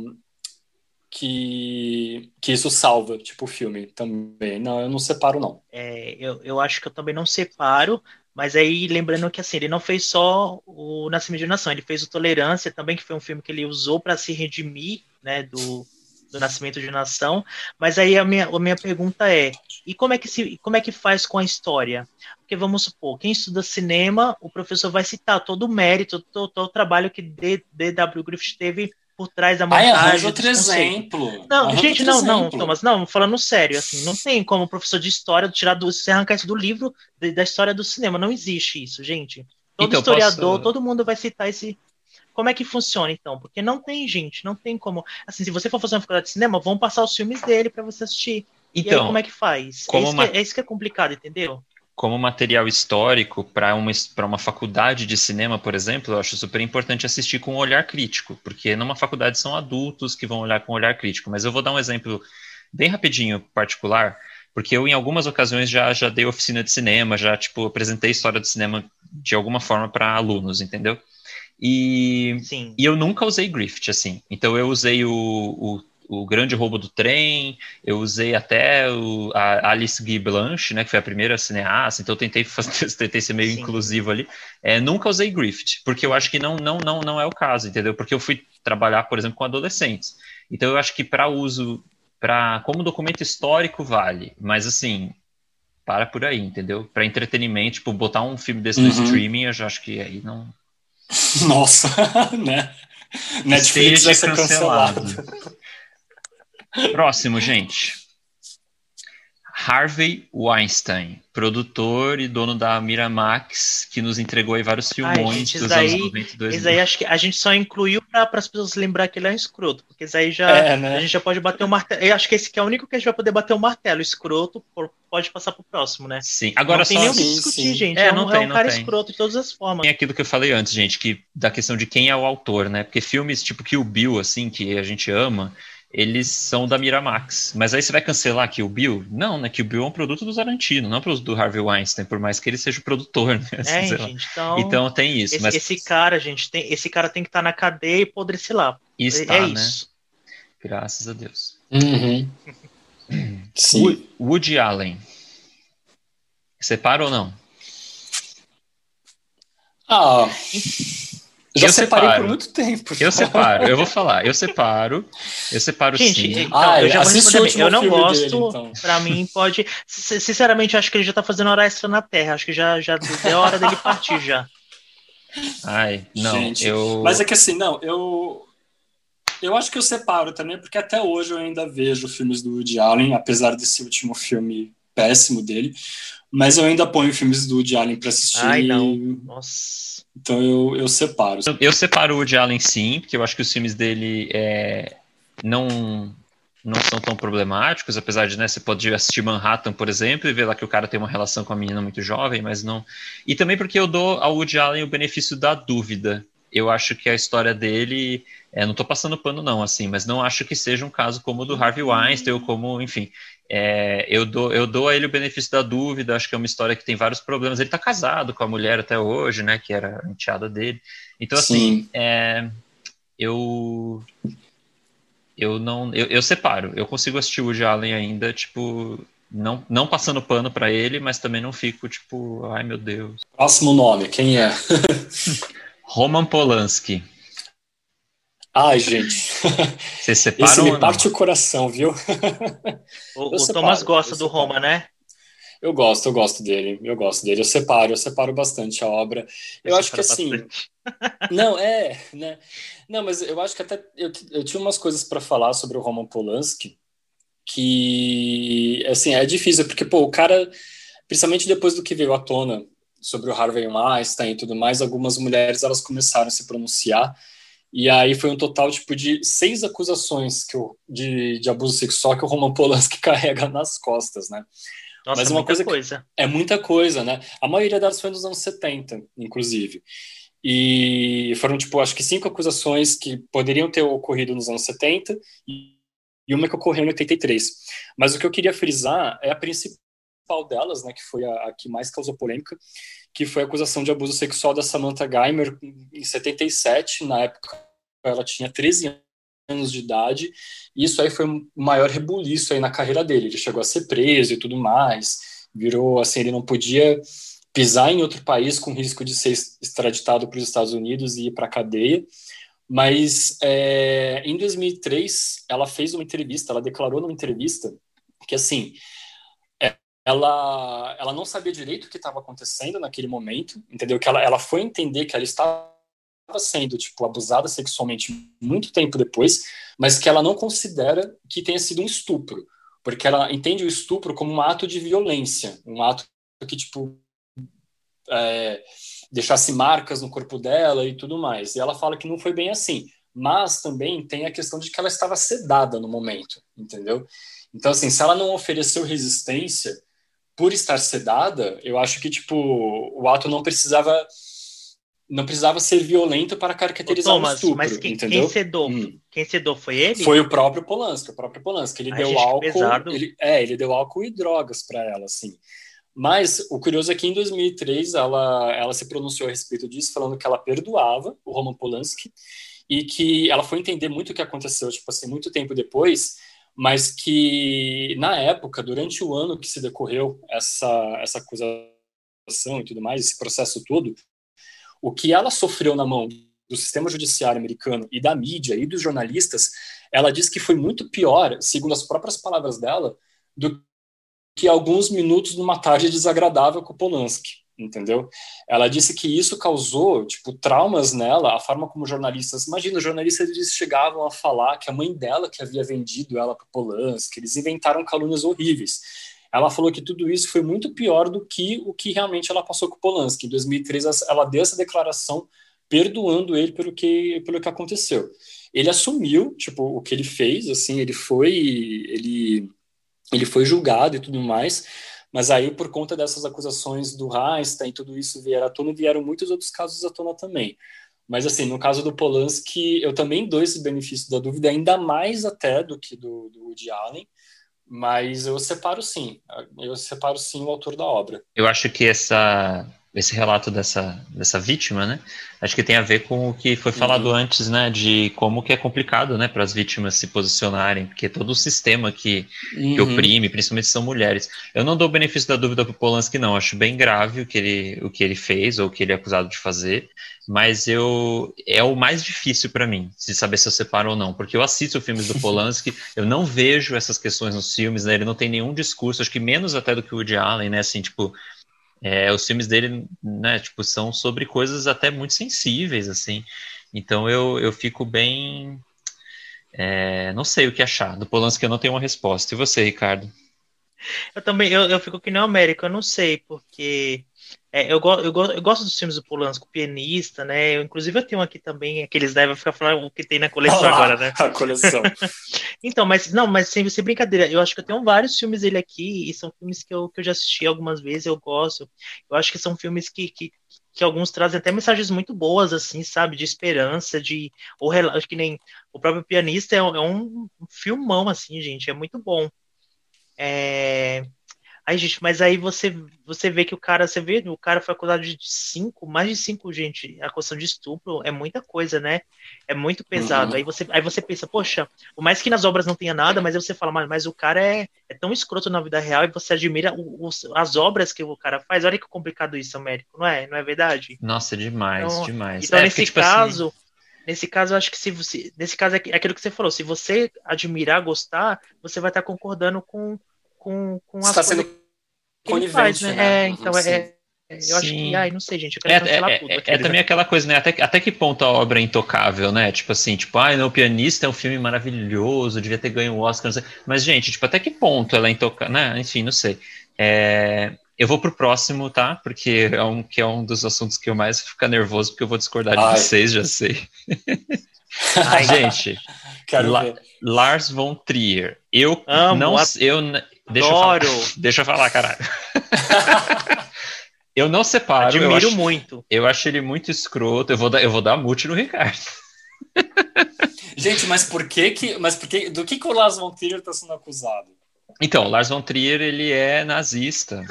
que, que isso salva, tipo, o filme também. Não, eu não separo, não. É, eu, eu acho que eu também não separo, mas aí lembrando que assim, ele não fez só o Nascimento de Nação, ele fez o Tolerância também, que foi um filme que ele usou para se redimir, né, do, do Nascimento de Nação. Mas aí a minha, a minha pergunta é: e como é que se como é que faz com a história? Porque vamos supor, quem estuda cinema, o professor vai citar todo o mérito, todo, todo o trabalho que D.W. Griffith teve por trás da montagem. Ai, outro exemplo. Não, arranja gente, não, não, exemplo. Thomas, não, falando sério, assim, não tem como professor de história tirar do, se arrancar isso do livro de- da história do cinema, não existe isso, gente. Todo Então, historiador, posso- todo mundo vai citar esse. Como é que funciona, então? Porque não tem, gente, não tem como. Assim, se você for fazer uma faculdade de cinema, vão passar os filmes dele para você assistir. e aí, Então, como é que faz? como é, isso uma- que é, é isso que é complicado, entendeu? Como material histórico para uma, uma faculdade de cinema, por exemplo, eu acho super importante assistir com um olhar crítico, porque numa faculdade são adultos que vão olhar com um olhar crítico. Mas eu vou dar um exemplo bem rapidinho, particular, porque eu em algumas ocasiões já, já dei oficina de cinema, já tipo apresentei história do cinema de alguma forma para alunos, entendeu? E, Sim. e eu nunca usei Griffith, assim. Então eu usei o, o, o Grande Roubo do Trem, eu usei até o, a Alice Guy Blanche, né, que foi a primeira cineasta, então eu tentei, fazer, tentei ser meio Sim. inclusivo ali. É, nunca usei Griffith, porque eu acho que não, não, não, não é o caso, entendeu? Porque eu fui trabalhar, por exemplo, com adolescentes. Então eu acho que para uso, para como documento histórico vale, mas assim, para por aí, entendeu? Para entretenimento, tipo, botar um filme desse no Uhum. streaming, eu já acho que aí não. Nossa, né? Netflix vai ser cancelado. Próximo, gente. Harvey Weinstein, produtor e dono da Miramax, que nos entregou aí vários filmões gente, dos isso daí- anos 90 e 2000. Esse aí acho que a gente só incluiu para as pessoas lembrar que ele é um escroto, porque esse aí já É, né? a gente já pode bater o martelo. Eu acho que esse que é o único que a gente vai poder bater o martelo. Escroto pode passar pro próximo, né? Sim, agora não tem só nem o que Sim, discutir, sim. gente. É, É, não um, tem, é um não cara tem. escroto de todas as formas. tem aquilo que eu falei antes, gente, que da questão de quem é o autor, né? Porque filmes tipo Kill Bill, assim, que a gente ama, eles são da Miramax. Mas aí você vai cancelar Kill Bill? Não, né? Kill Bill é um produto do Tarantino, não é um produto do Harvey Weinstein, por mais que ele seja o produtor, né? É, gente, então, Então tem isso, esse, mas esse cara, gente, tem, esse cara tem que estar na cadeia e podre-se lá. está, é né? isso. Graças a Deus. Uhum. Sim. Wo- Woody Allen. Separa ou não? Ah, já Eu separei separo. por muito tempo. Eu separo, eu vou falar, eu separo, eu separo Gente, sim. então, Ah, eu já vou responder Eu não gosto, dele, então. pra mim pode. sin- Sinceramente, eu acho que ele já tá fazendo hora extra na Terra. Acho que já, já deu a hora dele partir já. Ai, não, Gente, eu. Mas é que assim, não, eu. Eu acho que eu separo também, porque até hoje eu ainda vejo filmes do Woody Allen, apesar desse último filme péssimo dele. Mas eu ainda ponho filmes do Woody Allen pra assistir. Ai, não. Nossa. Então eu, eu separo. Eu- Eu separo o Woody Allen sim, porque eu acho que os filmes dele é, não, não são tão problemáticos, apesar de, né, você pode assistir Manhattan, por exemplo, e ver lá que o cara tem uma relação com a menina muito jovem, mas não... E também porque eu dou ao Woody Allen o benefício da dúvida. Eu acho que a história dele, é, não tô passando pano não, assim, mas não acho que seja um caso como o do Harvey Weinstein, ou como, enfim... é, eu, dou, eu dou a ele o benefício da dúvida, acho que é uma história que tem vários problemas. Ele tá casado com a mulher até hoje, né, que era a enteada dele. Então, assim, Sim. é, eu eu não eu, eu separo. Eu consigo assistir o Allen ainda, tipo, não, não passando pano pra ele, mas também não fico tipo, ai meu Deus. Próximo nome, quem é? Roman Polanski. Ai, gente. Você separa Esse ou me parte o coração, viu? O, Eu o separo, Thomas gosta eu do. Roma, né? Eu gosto, eu gosto dele. Eu gosto dele. Eu separo, eu separo bastante a obra. Eu acho que assim. Bastante. Não, é, né? Não, mas eu acho que até eu, eu tinha umas coisas para falar sobre o Roman Polanski que, assim, é difícil, porque, pô, o cara, principalmente depois do que veio à tona sobre o Harvey Weinstein e tudo mais, algumas mulheres, elas começaram a se pronunciar, e aí foi um total, tipo, de seis acusações que o, de, de abuso sexual que o Roman Polanski carrega nas costas, né? Nossa, Mas é uma muita coisa, coisa. É muita coisa, né? A maioria delas foi nos anos 70, inclusive. E foram, tipo, acho que cinco acusações que poderiam ter ocorrido nos anos 70 e e uma que ocorreu em 83. Mas o que eu queria frisar é a principal delas, né, que foi a, a que mais causou polêmica, que foi a acusação de abuso sexual da Samantha Geimer em 77, na época ela tinha 13 anos de idade, e isso aí foi o maior rebuliço aí na carreira dele, ele chegou a ser preso e tudo mais, virou assim, ele não podia pisar em outro país com risco de ser extraditado para os Estados Unidos e ir para a cadeia, mas é, em 2003, ela fez uma entrevista, ela declarou numa entrevista que, assim, ela, ela não sabia direito o que estava acontecendo naquele momento, entendeu? Que ela, ela foi entender que ela estava sendo, tipo, abusada sexualmente muito tempo depois, mas que ela não considera que tenha sido um estupro, porque ela entende o estupro como um ato de violência, um ato que, tipo, é, deixasse marcas no corpo dela e tudo mais. E ela fala que não foi bem assim. Mas também tem a questão de que ela estava sedada no momento, entendeu? Então, assim, se ela não ofereceu resistência por estar sedada, eu acho que, tipo, o ato não precisava não precisava ser violento para caracterizar Ô, Thomas, um estupro, mas quem, entendeu? quem sedou? Hum. Quem sedou foi ele? Foi o próprio Polanski, o próprio Polanski. Ele Ai, deu gente, álcool, ele, é, ele deu álcool e drogas para ela, assim. Mas o curioso é que em 2003 ela, ela se pronunciou a respeito disso, falando que ela perdoava o Roman Polanski e que ela foi entender muito o que aconteceu, tipo assim, muito tempo depois, mas que na época, durante o ano que se decorreu essa, essa acusação e tudo mais, esse processo todo, o que ela sofreu na mão do sistema judiciário americano e da mídia e dos jornalistas, ela diz que foi muito pior, segundo as próprias palavras dela, do que alguns minutos numa tarde desagradável com Polanski, entendeu? Ela disse que isso causou, tipo, traumas nela, a forma como jornalistas, imagina, os jornalistas eles chegavam a falar que a mãe dela que havia vendido ela para Polanski, eles inventaram calúnias horríveis. Ela falou que tudo isso foi muito pior do que o que realmente ela passou com Polanski. Em 2003, ela deu essa declaração perdoando ele pelo que, pelo que aconteceu. Ele assumiu, tipo, o que ele fez, assim, ele foi, ele ele foi julgado e tudo mais, mas aí por conta dessas acusações do Einstein e tudo isso vieram à tona, vieram muitos outros casos à tona também. Mas assim, no caso do Polanski, eu também dou esse benefício da dúvida, ainda mais até do que do, do Woody Allen, mas eu separo sim, eu separo sim o autor da obra. Eu acho que essa esse relato dessa, dessa vítima, né? Acho que tem a ver com o que foi falado Uhum. antes, né? De como que é complicado, né? Para as vítimas se posicionarem, porque todo o sistema que, que Uhum. oprime, principalmente são mulheres. Eu não dou o benefício da dúvida pro Polanski, não. Acho bem grave o que ele, o que ele fez ou o que ele é acusado de fazer, mas eu é o mais difícil para mim de saber se eu separo ou não, porque eu assisto filmes do Polanski, eu não vejo essas questões nos filmes, né? Ele não tem nenhum discurso, acho que menos até do que o Woody Allen, né? Assim, tipo, é, os filmes dele, né, tipo, são sobre coisas até muito sensíveis, assim. Então eu, eu fico bem. é, não sei o que achar. Do Polanski eu não tenho uma resposta. E você, Ricardo? Eu também, eu, eu fico que nem o América, eu não sei, porque é, eu, go, eu, go, eu gosto dos filmes do Polanski, o pianista, né? Eu, inclusive eu tenho aqui também, aqueles vai ficar falando o que tem na coleção lá, agora, né? A coleção. Então, mas não, mas sem, sem brincadeira, eu acho que eu tenho vários filmes dele aqui, e são filmes que eu, que eu já assisti algumas vezes, eu gosto. Eu acho que são filmes que, que, que alguns trazem até mensagens muito boas, assim, sabe? De esperança, de. Ou acho que nem. O próprio pianista é, um- é um filmão, assim, gente, é muito bom. É. Aí, gente, mas aí você, você vê que o cara, você vê, o cara foi acusado de cinco, mais de cinco, gente, acusação de estupro é muita coisa, né? É muito pesado. Uhum. Aí, você, aí você pensa, poxa, por mais que nas obras não tenha nada, mas aí você fala, mas, mas o cara é, é tão escroto na vida real e você admira o- os- as obras que o cara faz. Olha que complicado isso, Américo, não é? Não é verdade? Nossa, demais, Então, demais. Então, É, nesse porque, tipo assim, caso, nesse caso, eu acho que se você, nesse caso é é aquilo que você falou, se você admirar, gostar, você vai estar concordando com, com, com as está sendo coisas que ele faz, conivente, né? né? É, então Sim. é, eu acho que, ai, não sei, gente, eu quero É, é, tudo. é- é também aquela coisa, né? Até, até que ponto a obra é intocável, né? Tipo assim, tipo, ai, não, o pianista é um filme maravilhoso, devia ter ganho o Oscar, não sei. Mas, gente, tipo, até que ponto ela é intocável, né? Enfim, não sei. É, eu vou pro próximo, tá? Porque é um, que é um dos assuntos que eu mais fico nervoso, porque eu vou discordar de Ai. vocês, já sei. Ai, gente, Quero La- ver. Lars von Trier. Eu Amo, não. a- Eu, deixa eu falar. Adoro. Deixa eu falar, caralho. eu não separo. eu Admiro acho, muito. eu acho ele muito escroto. Eu vou dar, eu vou dar mute no Ricardo. Gente, mas por que que. Mas por que, do que, que o Lars von Trier está sendo acusado? Então, o Lars von Trier, ele é nazista.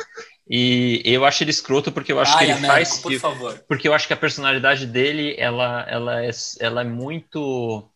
E eu acho ele escroto porque eu acho Ai, que ele Américo, faz. por favor. Porque eu acho que a personalidade dele, ela, ela, é, ela é muito.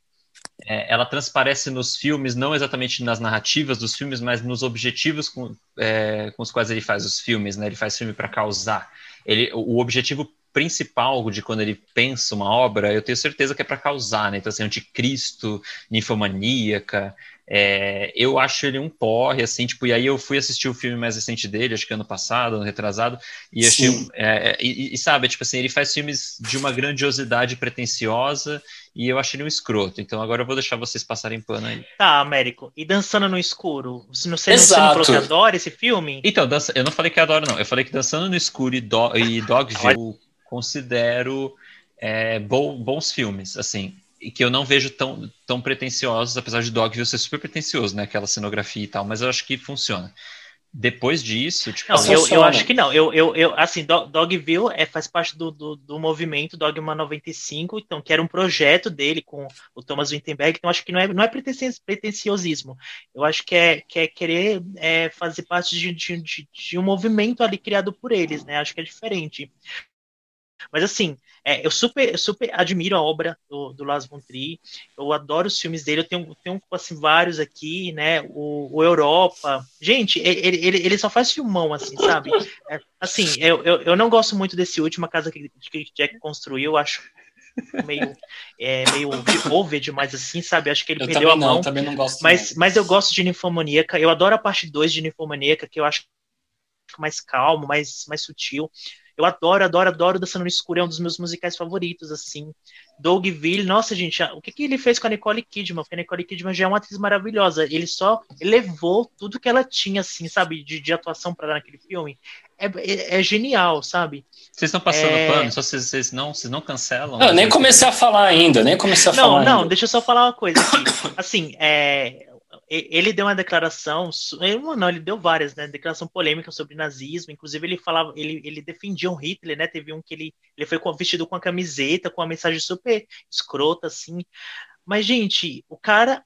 É, ela transparece nos filmes, não exatamente nas narrativas dos filmes, mas nos objetivos com, é, com os quais ele faz os filmes, né? Ele faz filme para causar. Ele, o objetivo principal de quando ele pensa uma obra, eu tenho certeza que é para causar, né? Então, assim, anticristo, ninfomaníaca. É, eu acho ele um porre, assim, tipo, e aí eu fui assistir o filme mais recente dele, acho que ano passado, ano retrasado, e achei. Um- é, é, e, e sabe, tipo assim, ele faz filmes de uma grandiosidade pretensiosa e eu acho ele um escroto. Então agora eu vou deixar vocês passarem pano aí. Tá, Américo. E Dançando no Escuro? Você não, você não, você Exato. não falou que adora esse filme? Então, dança, eu não falei que adoro, não. Eu falei que Dançando no Escuro e, Do, e Dogville eu considero é, bo- bons filmes, assim. E que eu não vejo tão, tão pretensiosos, apesar de Dogville ser super pretensioso, né? Aquela cenografia e tal, mas eu acho que funciona. Depois disso, tipo. Não, eu, eu acho que não. Eu, eu, eu assim, Do- Dogville é, faz parte do, do, do movimento Dogma 95, então, que era um projeto dele com o Thomas Wittenberg, então acho que não é, não é pretensi- pretenciosismo. Eu acho que é, que é querer é, fazer parte de, de, de, de um movimento ali criado por eles, né? Acho que é diferente. Mas assim, é, eu super, eu super admiro a obra do, do Lars von Trier. Eu adoro os filmes dele. Eu tenho, tenho assim, vários aqui, né? O, o Europa. Gente, ele, ele, ele só faz filmão, assim, sabe? É, assim, eu, eu, eu não gosto muito desse último a casa que, que Jack construiu. Eu acho meio, é, meio over demais, assim, sabe? Acho que ele Eu perdeu a mão. não, também não gosto. Mas, mas eu gosto de Ninfomaníaca. Eu adoro a parte 2 de Ninfomaníaca, que eu acho mais calmo, mais, mais sutil. Eu adoro, adoro, adoro Dançando no Escuro, é um dos meus musicais favoritos, assim. Dogville, nossa, gente, o que, que ele fez com a Nicole Kidman? Porque a Nicole Kidman já é uma atriz maravilhosa. Ele só elevou tudo que ela tinha, assim, sabe, de, de atuação para dar naquele filme. É, é, é genial, sabe? Vocês estão passando É. pano, só vocês, vocês, não, vocês não cancelam. Não, eu nem comecei a falar ainda, nem comecei a Não, falar não, ainda. deixa eu só falar uma coisa aqui. Assim, é, ele deu uma declaração, ele- uma não, ele deu várias, né? Declaração polêmica sobre nazismo. Inclusive, ele falava, ele, ele defendia o Hitler, né? Teve um que ele, ele foi vestido com a camiseta, com uma mensagem super escrota, assim. Mas, gente, o cara,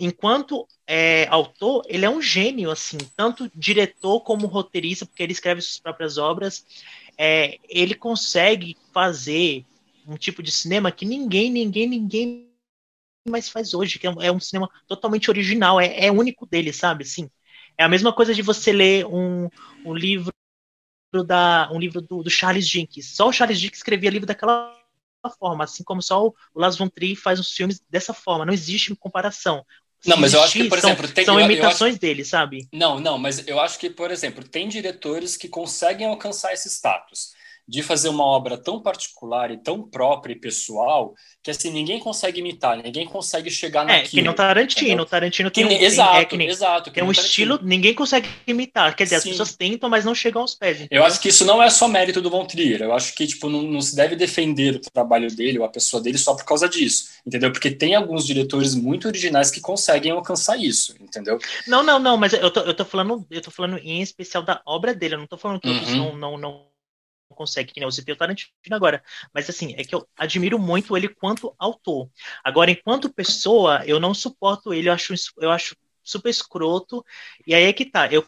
enquanto é, autor, ele é um gênio, assim, tanto diretor como roteirista, porque ele escreve suas próprias obras. É, ele consegue fazer um tipo de cinema que ninguém, ninguém, ninguém mais faz hoje, que é um, é um cinema totalmente original, é, é único dele, sabe? Assim, é a mesma coisa de você ler um, um livro da um livro do, do Charles Dickens. Só o Charles Dickens escrevia livro daquela forma, assim como só o Lars von Trier faz os filmes dessa forma. Não existe comparação. Se Não, mas eu acho que, por são, exemplo, tem- são imitações dele, sabe? Não, não, mas eu acho que, por exemplo, tem diretores que conseguem alcançar esse status de fazer uma obra tão particular e tão própria e pessoal que assim ninguém consegue imitar, ninguém consegue chegar É, naquilo. que nem o Tarantino. O Tarantino Que tem um, nem- tem- exato, é, que nem- exato. que tem um Tarantino. estilo, ninguém consegue imitar. Quer dizer, as Sim. pessoas tentam, mas não chegam aos pés. Eu acho que isso não é só mérito do Von Trier. Eu acho que tipo não, não se deve defender o trabalho dele ou a pessoa dele só por causa disso, entendeu? Porque tem alguns diretores muito originais que conseguem alcançar isso, entendeu? Não, não, não, mas eu tô, eu tô falando, eu tô falando em especial da obra dele, eu não tô falando que outros Uhum. não, não, não conseguem, que nem eu citei o Tarantino agora. Mas assim, é que eu admiro muito ele quanto autor. Agora, enquanto pessoa, eu não suporto ele, eu acho, eu acho super escroto. E aí é que tá, eu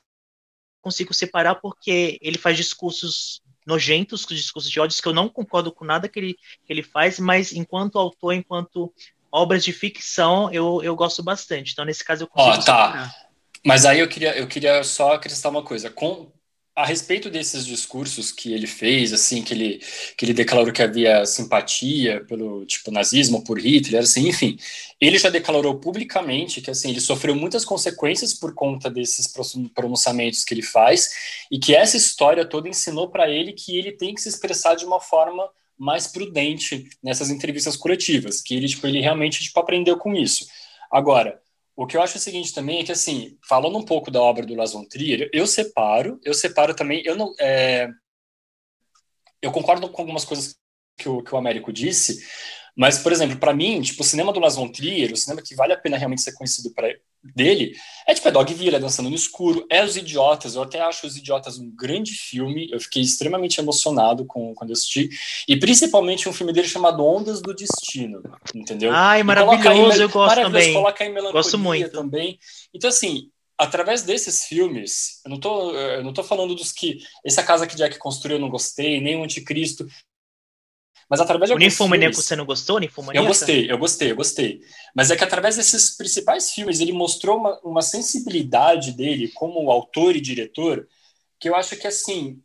consigo separar porque ele faz discursos nojentos, discursos de ódios, que eu não concordo com nada que ele, que ele faz, mas enquanto autor, enquanto obras de ficção, eu, eu gosto bastante. Então, nesse caso, eu consigo Ó, tá. separar. Mas aí eu queria, eu queria só acrescentar uma coisa. Com, a respeito desses discursos que ele fez, assim, que ele, que ele declarou que havia simpatia pelo tipo nazismo, por Hitler, assim, enfim, ele já declarou publicamente que assim ele sofreu muitas consequências por conta desses pronunciamentos que ele faz e que essa história toda ensinou para ele que ele tem que se expressar de uma forma mais prudente nessas entrevistas coletivas, que ele tipo ele realmente tipo aprendeu com isso. Agora, o que eu acho o seguinte também é que, assim, falando um pouco da obra do von Trier, eu separo, eu separo também, eu não, é, eu concordo com algumas coisas que o, que o Américo disse, mas, por exemplo, para mim, tipo, o cinema do Las von Trier, o cinema que vale a pena realmente ser conhecido pra, dele, é tipo é Dogville, é Dançando no Escuro, é Os Idiotas, eu até acho Os Idiotas um grande filme, eu fiquei extremamente emocionado com, quando eu assisti, e principalmente um filme dele chamado Ondas do Destino, entendeu? Ai, maravilhoso, eu gosto também. Coloca em melancolia gosto muito. também. Então, assim, através desses filmes, eu não tô, eu não tô falando dos que essa casa que Jack construiu eu não gostei, nem o Anticristo, mas através de o Ninfomaníaco você não gostou, Ninfomaníaco? Eu gostei, eu gostei, eu gostei. Mas é que através desses principais filmes ele mostrou uma, uma sensibilidade dele como autor e diretor que eu acho que, assim,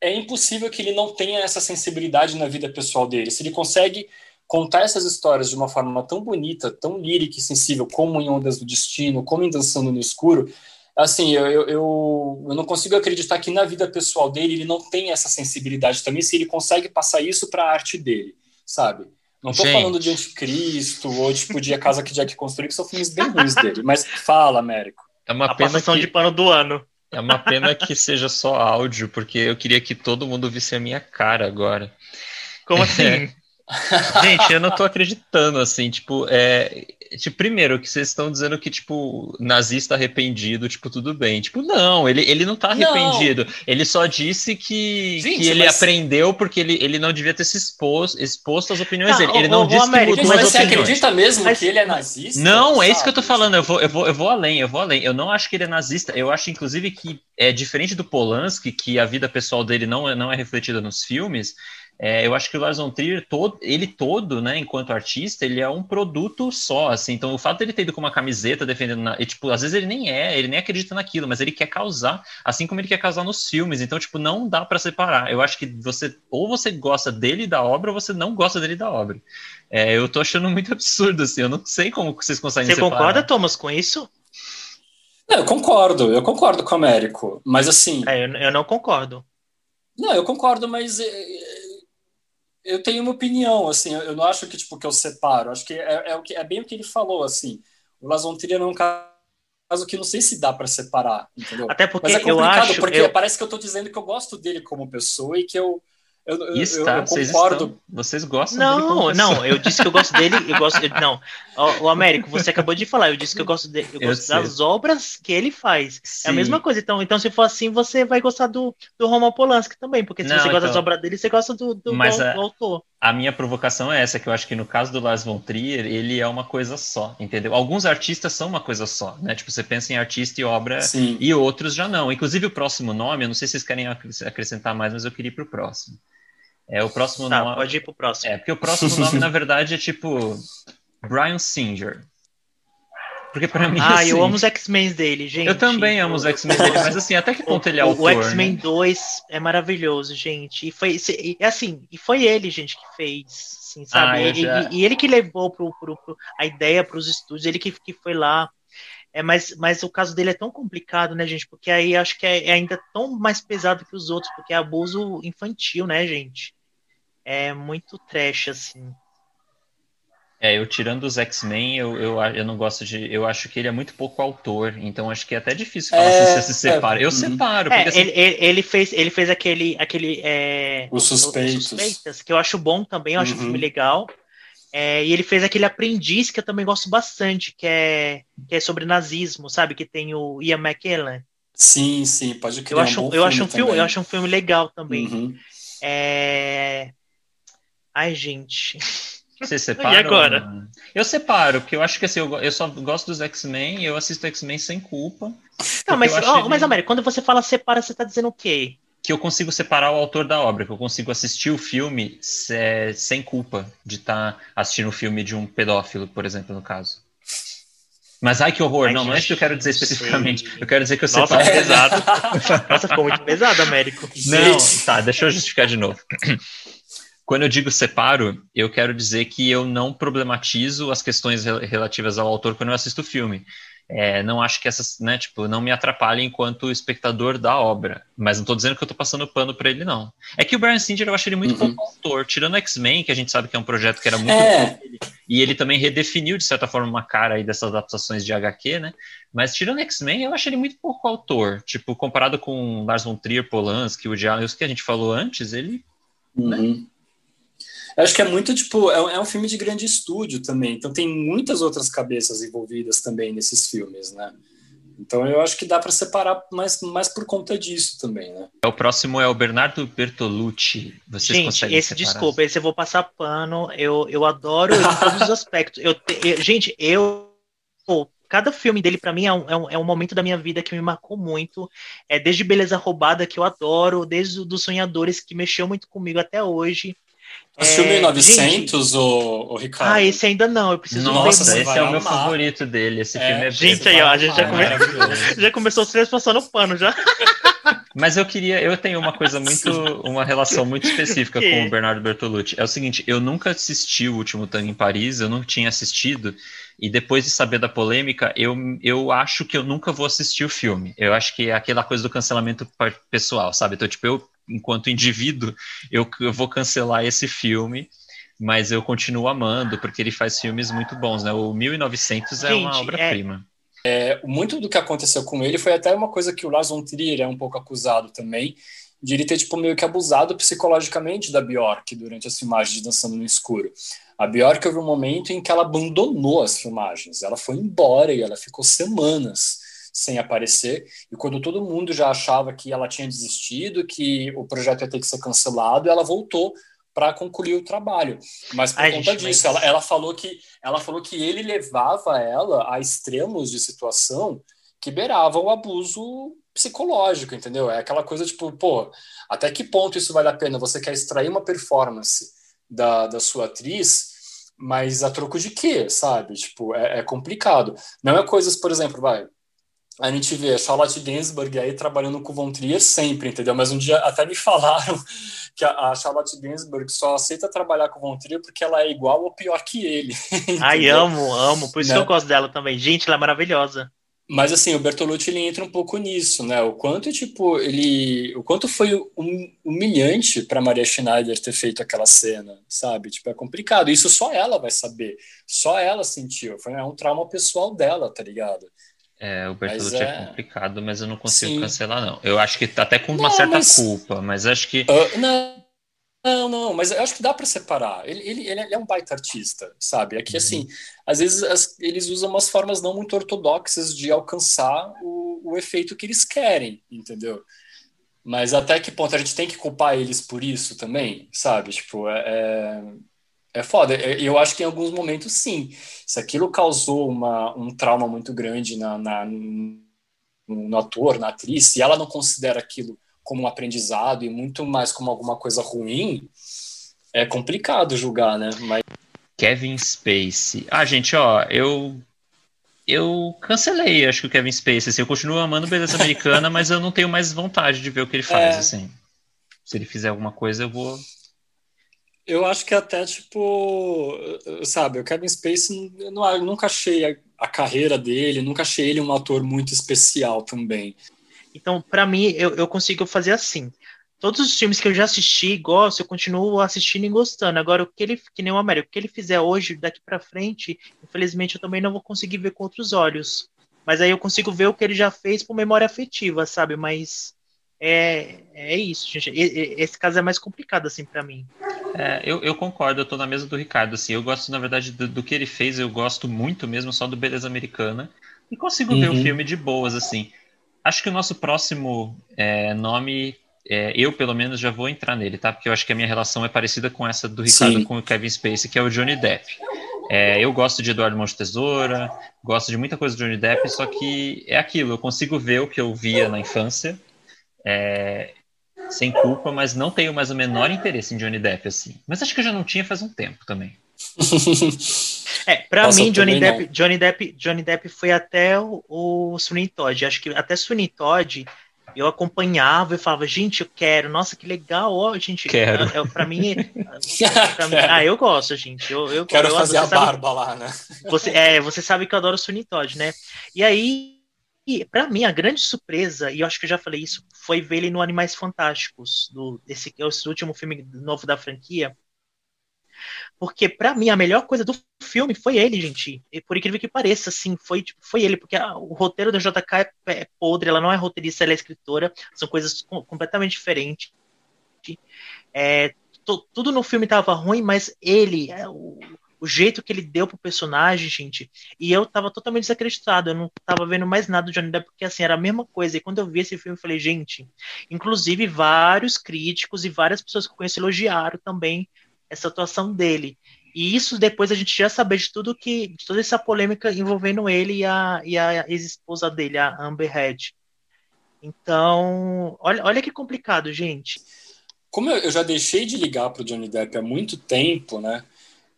é impossível que ele não tenha essa sensibilidade na vida pessoal dele. Se ele consegue contar essas histórias de uma forma tão bonita, tão lírica e sensível, como em Ondas do Destino, como em Dançando no Escuro, assim, eu, eu, eu, não consigo acreditar que na vida pessoal dele ele não tem essa sensibilidade também, se ele consegue passar isso para a arte dele, sabe? Não estou falando de Anticristo ou tipo de A Casa que Jack Construiu, que são filmes bem ruins dele, mas fala, Américo. É uma a pena que... de pano do ano. É uma pena que seja só áudio, porque eu queria que todo mundo visse a minha cara agora. Como assim? É. Gente, eu não tô acreditando, assim, tipo, é, Tipo, primeiro, que vocês estão dizendo que, tipo, nazista arrependido, tipo, tudo bem. Tipo, não, ele, ele não tá arrependido. Não. Ele só disse que, Gente, que ele mas... aprendeu porque ele, ele não devia ter se exposto, exposto às opiniões não, dele. Ele não disse América, que mudou mas as você opiniões. acredita mesmo mas... que ele é nazista? Não, é isso que eu tô falando. Eu vou, eu, vou, eu vou além, eu vou além. Eu não acho que ele é nazista. Eu acho, inclusive, que é diferente do Polanski, que a vida pessoal dele não é, não é refletida nos filmes. É, eu acho que o Lars von Trier, todo, ele todo, né, enquanto artista, ele é um produto só, assim, então o fato dele ter ido com uma camiseta defendendo, na, e, tipo, às vezes ele nem é, ele nem acredita naquilo, mas ele quer causar, assim como ele quer causar nos filmes, então, tipo, não dá para separar, eu acho que você, ou você gosta dele da obra, ou você não gosta dele da obra, é, eu tô achando muito absurdo, assim, eu não sei como vocês conseguem você separar. Você concorda, Thomas, com isso? Não, eu concordo, eu concordo com o Américo, mas assim... É, eu, eu não concordo. Não, eu concordo, mas é, eu tenho uma opinião, assim, eu não acho que, tipo, que eu separo, acho que é, é, o que, é bem o que ele falou, assim, o Lasontrier é um caso que não sei se dá para separar, entendeu? Até porque Mas é complicado, eu acho, porque eu... parece que eu estou dizendo que eu gosto dele como pessoa e que eu, eu, eu, Está, eu, eu vocês concordo. Estão, vocês gostam não, dele Não, eu disse que eu gosto dele, eu gosto não. O, o, Américo, você acabou de falar, eu disse que eu gosto dele, eu gosto eu das obras que ele faz. Sim. É a mesma coisa. Então, então, se for assim, você vai gostar do, do Roman Polanski também, porque se não, você gosta então, das obras dele, você gosta do, do, mas do, a, do autor. A minha provocação é essa, que eu acho que no caso do Lars von Trier, ele é uma coisa só, entendeu? Alguns artistas são uma coisa só, né? Tipo, você pensa em artista e obra, Sim. e outros já não. Inclusive o próximo nome, eu não sei se vocês querem acrescentar mais, mas eu queria ir pro próximo. É o próximo tá, nome. Pode ir pro próximo. É, porque o próximo nome, na verdade, é tipo Brian Singer. Porque para mim. Ah, assim, eu amo os X-Men dele, gente. Eu também amo os X-Men dele, mas assim, até que ponto ele é autor. O X-Men né? 2 é maravilhoso, gente. E foi e, assim, e foi ele, gente, que fez, assim, sabe? Ah, já... e, e, ele que levou pro, pro, pro a ideia para os estúdios, ele que, que foi lá. É, mas, mas o caso dele é tão complicado, né, gente? Porque aí acho que é, é ainda tão mais pesado que os outros, porque é abuso infantil, né, gente? É muito trash, assim. É, eu tirando os X-Men, eu, eu, eu não gosto de. Eu acho que ele é muito pouco autor, então acho que é até difícil falar é, se você se separa. eu é, separo. É, porque, assim... ele, ele, fez, ele fez aquele. aquele é, os Suspeitos. Suspeitas, que eu acho bom também, eu acho uhum. um filme legal. É, e ele fez aquele Aprendiz, que eu também gosto bastante, que é, que é sobre nazismo, sabe? Que tem o Ian McKellen. Sim, sim, pode criar eu acho, um eu acho um filme, Eu acho um filme legal também. Uhum. É... Ai, gente. Você separa? e agora? Eu separo, porque eu acho que assim, eu, eu só gosto dos X-Men, eu assisto X-Men sem culpa. Não, mas, ele... mas América, quando você fala separa, você tá dizendo o quê? Que eu consigo separar o autor da obra, que eu consigo assistir o filme é, sem culpa de estar tá assistindo o filme de um pedófilo, por exemplo, no caso. Mas ai que horror, Ai, não, não é isso que eu quero dizer gente, especificamente. sei. Eu quero dizer que eu Nossa, separo. pesado. Nossa, ficou muito pesado, Américo. Não, tá, deixa eu justificar de novo. Quando eu digo separo, eu quero dizer que eu não problematizo as questões rel- relativas ao autor quando eu assisto o filme. É, não acho que essas, né, tipo, não me atrapalhem enquanto espectador da obra. Mas não tô dizendo que eu tô passando pano pra ele, não. É que o Brian Singer eu achei ele muito Uhum. bom autor. Tirando X-Men, que a gente sabe que é um projeto que era muito É. e ele também redefiniu, de certa forma, uma cara aí dessas adaptações de HQ, né? Mas tirando X-Men, eu achei ele muito pouco autor. Tipo, comparado com Lars von Trier, Polanski, o Allen, os que a gente falou antes, ele... Uhum. Eu acho que é muito, tipo, é um, é um filme de grande estúdio também, então tem muitas outras cabeças envolvidas também nesses filmes, né? Então eu acho que dá para separar mais, mais por conta disso também, né? O próximo é o Bernardo Bertolucci. Vocês Gente, conseguem esse, separar? desculpa, esse eu vou passar pano. Eu, eu adoro todos os aspectos. Eu, eu- gente, eu. pô, cada filme dele, pra mim, é um, é, um, é um momento da minha vida que me marcou muito. É desde Beleza Roubada, que eu adoro, desde o dos Sonhadores, que mexeu muito comigo até hoje. Assistiu É, 1900, ô, ô Ricardo? Ah, esse ainda não, eu preciso Nossa, ver. esse é o meu amar. favorito dele. Esse É, filme é Gente, aí, ó, a gente já, come... é maravilhoso. já começou os três passando pano já. Mas eu queria, eu tenho uma coisa muito, uma relação muito específica com o Bernardo Bertolucci. É o seguinte, eu nunca assisti o último Tango em Paris, eu não tinha assistido, e depois de saber da polêmica, eu, eu acho que eu nunca vou assistir o filme. Eu acho que é aquela coisa do cancelamento pessoal, sabe? Então, tipo, eu, enquanto indivíduo, eu, eu vou cancelar esse filme, mas eu continuo amando, porque ele faz filmes muito bons, né? O 1900 é uma Gente, obra-prima. muito do que aconteceu com ele foi até uma coisa que o Lars von Trier é um pouco acusado também, de ele ter tipo, meio que abusado psicologicamente da Bjork durante as filmagens de Dançando no Escuro. A Bjork houve um momento em que ela abandonou as filmagens, ela foi embora e ela ficou semanas sem aparecer, e quando todo mundo já achava que ela tinha desistido, que o projeto ia ter que ser cancelado, ela voltou para concluir o trabalho. Mas por Ai, conta gente, disso, mas- ela, ela falou que ela falou que ele levava ela a extremos de situação que beiravam o abuso psicológico, entendeu? É aquela coisa tipo, pô, até que ponto isso vale a pena? Você quer extrair uma performance da, da sua atriz, mas a troco de quê, sabe? Tipo, é, é complicado. Não é coisas, por exemplo, vai, a gente vê a Charlotte Gainsbourg aí trabalhando com o Von Trier sempre, entendeu? Mas um dia até me falaram que a, a Charlotte Gainsbourg só aceita trabalhar com o Von Trier porque ela é igual ou pior que ele. Ai, amo, amo. Por isso Né? que eu gosto dela também. Gente, ela é maravilhosa. Mas assim, o Bertolucci ele entra um pouco nisso, né? O quanto tipo ele, o quanto foi hum- humilhante para Maria Schneider ter feito aquela cena, sabe? Tipo é complicado. Isso só ela vai saber, só ela sentiu. Foi é um trauma pessoal dela, tá ligado? É, o Bertolucci é... é- complicado, mas eu não consigo Sim. cancelar, não. Eu acho que tá até com uma Não, certa mas- culpa, mas acho que. Ah, não, não, não, mas eu acho que dá para separar. Ele, ele, ele é um baita artista, sabe? É que assim, às vezes as- eles usam umas formas não muito ortodoxas de alcançar o, o efeito que eles querem, entendeu? Mas até que ponto a gente tem que culpar eles por isso também, sabe? Tipo, é, é, é foda. Eu acho que em alguns momentos, sim. Se aquilo causou uma, um trauma muito grande na, na, no, ator, na atriz, se ela não considera aquilo como um aprendizado e muito mais como alguma coisa ruim, é complicado julgar, né? Mas Kevin Spacey. Ah, gente, ó, eu. Eu cancelei, acho que o Kevin Spacey. Assim, eu continuo amando Beleza Americana, mas eu não tenho mais vontade de ver o que ele faz, É. assim. Se ele fizer alguma coisa, eu vou. Eu acho que até, tipo, sabe, o Kevin Spacey, eu não- eu nunca achei a, a carreira dele, nunca achei ele um ator muito especial também. Então, pra mim, eu, eu consigo fazer assim. Todos os filmes que eu já assisti e gosto, eu continuo assistindo e gostando. Agora, o que ele, que nem o Américo, o que ele fizer hoje, daqui pra frente, infelizmente eu também não vou conseguir ver com outros olhos. Mas aí eu consigo ver o que ele já fez por memória afetiva, sabe? Mas é, é isso, gente. Esse caso é mais complicado, assim, pra mim. É, eu, eu concordo, eu tô na mesa do Ricardo, assim. Eu gosto, na verdade, do, do que ele fez, eu gosto muito mesmo só do Beleza Americana. E consigo ver o Uhum. filme de boas, assim. Acho que o nosso próximo é, nome, é, eu pelo menos já vou entrar nele, tá? Porque eu acho que a minha relação é parecida com essa do Ricardo Sim. com o Kevin Spacey, que é o Johnny Depp. É, eu gosto de Eduardo Mão de Tesoura, gosto de muita coisa do Johnny Depp, só que é aquilo, eu consigo ver o que eu via na infância, é, sem culpa, mas não tenho mais o menor interesse em Johnny Depp, assim. Mas acho que eu já não tinha faz um tempo também. É, pra Nossa, mim, eu Johnny Depp, não. Johnny Depp, Johnny Depp foi até o, o Sweeney Todd. Acho que até Sweeney Todd eu acompanhava e falava, gente, eu quero, nossa, que legal, ó, gente. Quero. É, é, pra mim, pra mim- ah, eu gosto, gente. Eu, eu Quero eu, fazer você a sabe- barba lá, né? Você, é, você sabe que eu adoro o Sweeney Todd, né? E aí, e pra mim, a grande surpresa, e eu acho que eu já falei isso, foi ver ele no Animais Fantásticos, do, esse, último filme novo da franquia. Porque, pra mim, a melhor coisa do filme foi ele, gente. E por incrível que pareça, assim, foi, tipo, foi ele, porque ah, o roteiro da JK é, é podre, ela não é roteirista, ela é escritora, são coisas com- completamente diferentes. É, tudo no filme tava ruim, mas ele, é, o, o jeito que ele deu pro personagem, gente, e eu tava totalmente desacreditado, eu não tava vendo mais nada do Johnny Depp, porque assim, era a mesma coisa. E quando eu vi esse filme, eu falei, gente, inclusive vários críticos e várias pessoas que eu conheço elogiaram também essa atuação dele. E isso depois a gente já saber de tudo que, de toda essa polêmica envolvendo ele e a, e a ex-esposa dele, a Amber Heard. Então, olha, olha que complicado, gente. Como eu já deixei de ligar pro Johnny Depp há muito tempo, né?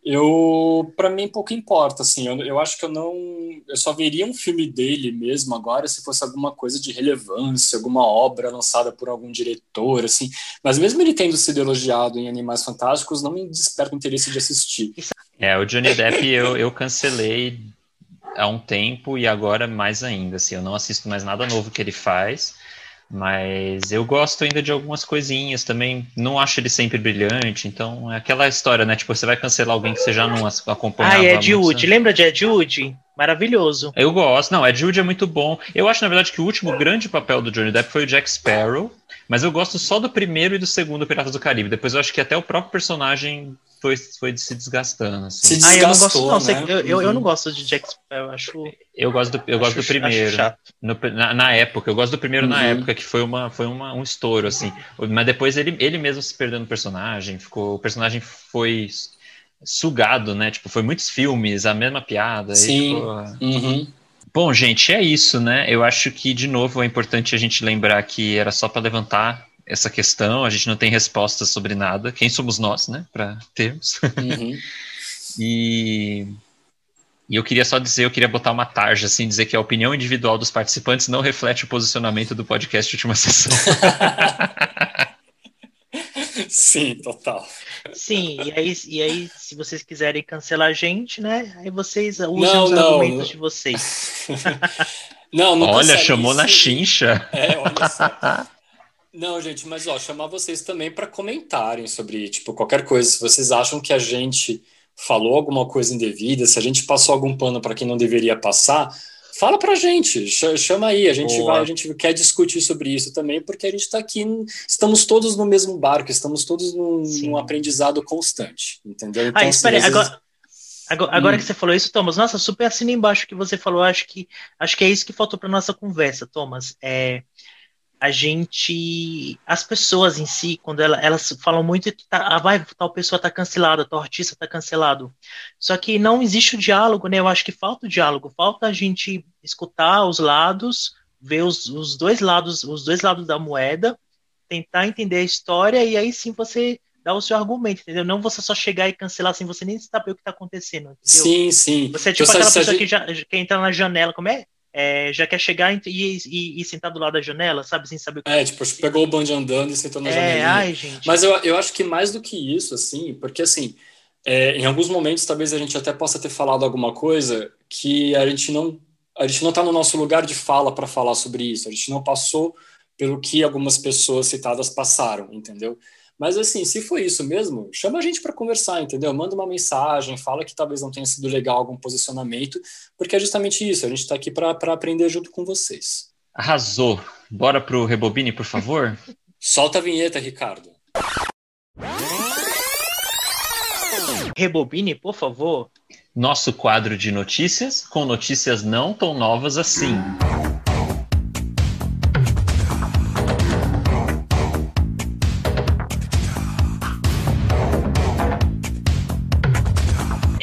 Eu, para mim, pouco importa, assim. Eu, eu acho que eu não, eu só veria um filme dele mesmo agora se fosse alguma coisa de relevância, alguma obra lançada por algum diretor, assim. Mas mesmo ele tendo sido elogiado em Animais Fantásticos, não me desperta o interesse de assistir. É, o Johnny Depp eu, eu cancelei há um tempo e agora mais ainda, assim, eu não assisto mais nada novo que ele faz, mas eu gosto ainda de algumas coisinhas também, não acho ele sempre brilhante, então é aquela história, né, tipo, você vai cancelar alguém que você já não acompanhava Ah, há Ed Wood, lembra de Ed Wood? Maravilhoso. Eu gosto, não, Ed Wood é muito bom. Eu acho, na verdade, que o último grande papel do Johnny Depp foi o Jack Sparrow, mas eu gosto só do primeiro e do segundo Piratas do Caribe. Depois eu acho que até o próprio personagem foi, foi se desgastando. assim. Se Ah, eu não gosto, desgastou, não. sei- né? eu, eu, eu não gosto de Jack Sparrow, eu acho. Eu gosto do, eu gosto do acho- primeiro. acho. No- na, na época, eu gosto do primeiro na Uhum. época, que foi, uma, foi uma, um estouro, assim. Mas depois ele, ele mesmo se perdeu no personagem, ficou, o personagem foi sugado, né? Tipo, foi muitos filmes, a mesma piada. Sim. ficou- Uhum. Bom, gente, é isso, né? Eu acho que, de novo, é importante a gente lembrar que era só para levantar essa questão, a gente não tem respostas sobre nada. Quem somos nós, né? Para termos. Uhum. E, e eu queria só dizer, eu queria botar uma tarja, assim, dizer que a opinião individual dos participantes não reflete o posicionamento do podcast Última Sessão. Sim, total. Sim, e aí, e aí, se vocês quiserem cancelar a gente, né? Aí vocês usam Não, os não, argumentos não. de vocês. Não, não Olha, chamou na isso. chincha. É, olha só. Não, gente, mas ó, chamar vocês também para comentarem sobre, tipo, qualquer coisa. Se vocês acham que a gente falou alguma coisa indevida, se a gente passou algum pano para quem não deveria passar, fala pra gente, ch- chama aí, a gente Boa. vai, a gente quer discutir sobre isso também, porque a gente está aqui, estamos todos no mesmo barco, estamos todos num, num aprendizado constante, entendeu? Então, Ah, assim, espera vezes- agora, agora, agora Hum. que você falou isso, Thomas, nossa, super assina embaixo que você falou, acho que acho que é isso que faltou para nossa conversa, Thomas. É, a gente, as pessoas em si, quando ela- elas falam muito que tá, ah, vai, tal pessoa tá cancelada, tal artista tá cancelado. Só que não existe o diálogo, né? Eu acho que falta o diálogo, falta a gente escutar os lados, ver os, os dois lados, os dois lados da moeda, tentar entender a história e aí sim você dá o seu argumento, entendeu? Não você só chegar e cancelar sem você nem saber o que tá acontecendo, entendeu? Sim, sim. Você é tipo Eu aquela pessoa gente- que já já quer entrar na janela, como é? É, já quer chegar e, e, e sentar do lado da janela, sabe? Sem saber o que É, tipo, pegou o bonde andando e sentou na é. Ai, gente. Mas eu, eu acho que mais do que isso, assim, porque assim, é, em alguns momentos talvez a gente até possa ter falado alguma coisa que a gente não a gente não está no nosso lugar de fala para falar sobre isso. A gente não passou pelo que algumas pessoas citadas passaram, entendeu? Mas assim, se foi isso mesmo, chama a gente para conversar, entendeu? Manda uma mensagem, fala que talvez não tenha sido legal algum posicionamento, porque é justamente isso. A gente está aqui para aprender junto com vocês. Arrasou. Bora pro Rebobine, por favor? Solta a vinheta, Ricardo. Rebobine, por favor. Nosso quadro de notícias, com notícias não tão novas assim.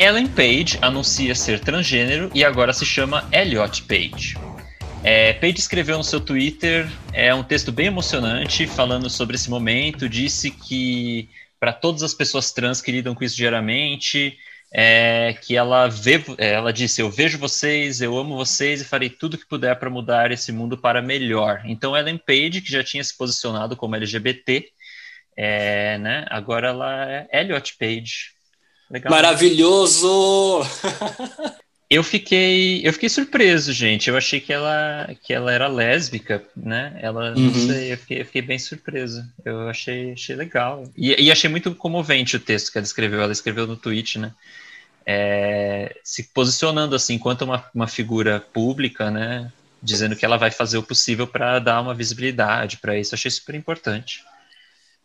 Ellen Page anuncia ser transgênero e agora se chama Elliot Page. É, Page escreveu no seu Twitter é um texto bem emocionante falando sobre esse momento. Disse que para todas as pessoas trans que lidam com isso diariamente, é, que ela vê, é, ela disse: Eu vejo vocês, eu amo vocês e farei tudo que puder para mudar esse mundo para melhor. Então, Ellen Page, que já tinha se posicionado como LGBT, é, né? Agora ela é Elliot Page. Legal. Maravilhoso! Eu fiquei, eu fiquei surpreso, gente. Eu achei que ela, que ela era lésbica, né? Ela, uhum. não sei, eu fiquei, eu fiquei, bem surpreso. Eu achei, achei legal. E, e, achei muito comovente o texto que ela escreveu. Ela escreveu no tweet, né? É, se posicionando assim, enquanto uma, uma figura pública, né? Dizendo que ela vai fazer o possível para dar uma visibilidade para isso. Eu achei super importante.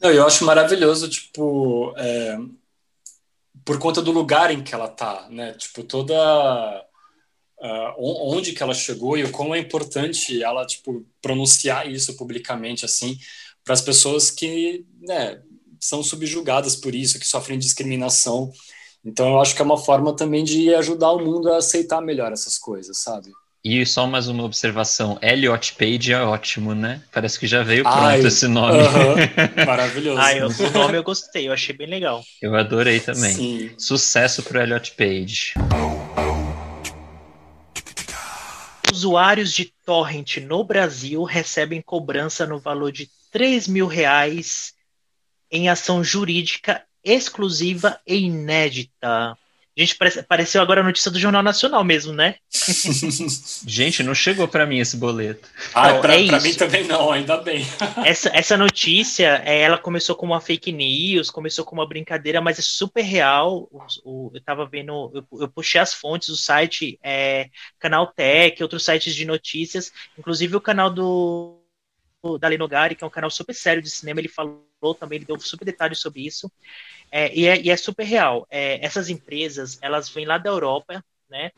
Não, eu acho maravilhoso, tipo, é, por conta do lugar em que ela tá, né? Tipo, toda uh, onde que ela chegou e o quão é importante ela, tipo, pronunciar isso publicamente, assim, para as pessoas que, né, são subjugadas por isso, que sofrem discriminação. Então, eu acho que é uma forma também de ajudar o mundo a aceitar melhor essas coisas, sabe? E só mais uma observação, Elliot Page é ótimo, né? Parece que já veio pronto Ai, esse nome. Uh -huh, maravilhoso. Ah, eu, o nome eu gostei, eu achei bem legal. Eu adorei também. Sim. Sucesso pro Elliot Page. Usuários de torrent no Brasil recebem cobrança no valor de 3 mil reais em ação jurídica exclusiva e inédita. Gente, pareceu agora a notícia do Jornal Nacional mesmo, né? Gente, não chegou para mim esse boleto. Ah, não, pra, é pra mim também não, ainda bem. essa, essa notícia, é, ela começou como uma fake news, começou como uma brincadeira, mas é super real. O, o, eu tava vendo, eu, eu, puxei as fontes, o site é, Canal Tech, outros sites de notícias, inclusive o canal do da Lenogari, que é um canal super sério de cinema, ele falou também, ele deu super detalhes sobre isso. É, e, é, e, é, super real. É, essas empresas, elas vêm lá da Europa, né?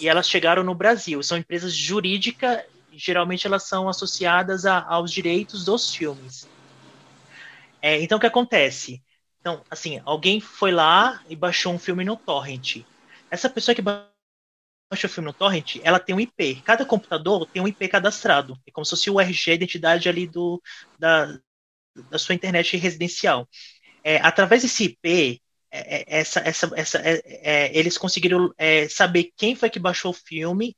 E elas chegaram no Brasil. São empresas jurídicas, geralmente elas são associadas a, aos direitos dos filmes. É, então, o que acontece? Então, assim, alguém foi lá e baixou um filme no torrent. Essa pessoa que baixou o filme no torrent, ela tem um IP. Cada computador tem um IP cadastrado. É como se fosse o RG, a identidade ali do, da, da sua internet residencial é, através desse IP, é, é, essa, essa, essa, é, é, eles conseguiram saber quem foi que baixou o filme,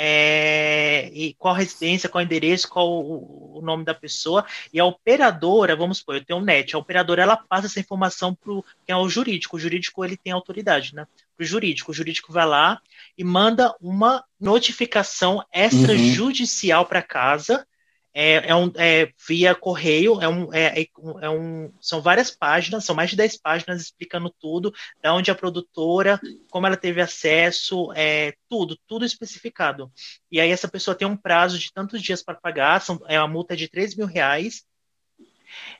e qual residência, qual endereço, qual o, o, nome da pessoa, e a operadora, vamos supor, eu tenho um net, a operadora ela passa essa informação para quem é o jurídico, o jurídico ele tem autoridade, né? Para o jurídico, o jurídico vai lá e manda uma notificação extrajudicial uhum. para casa, é, é, um, é via correio, é um, é, é, é, um, são várias páginas, são mais de 10 páginas explicando tudo, da onde a produtora, como ela teve acesso, é, tudo, tudo especificado. E aí essa pessoa tem um prazo de tantos dias para pagar, são, é uma multa de 3 mil reais,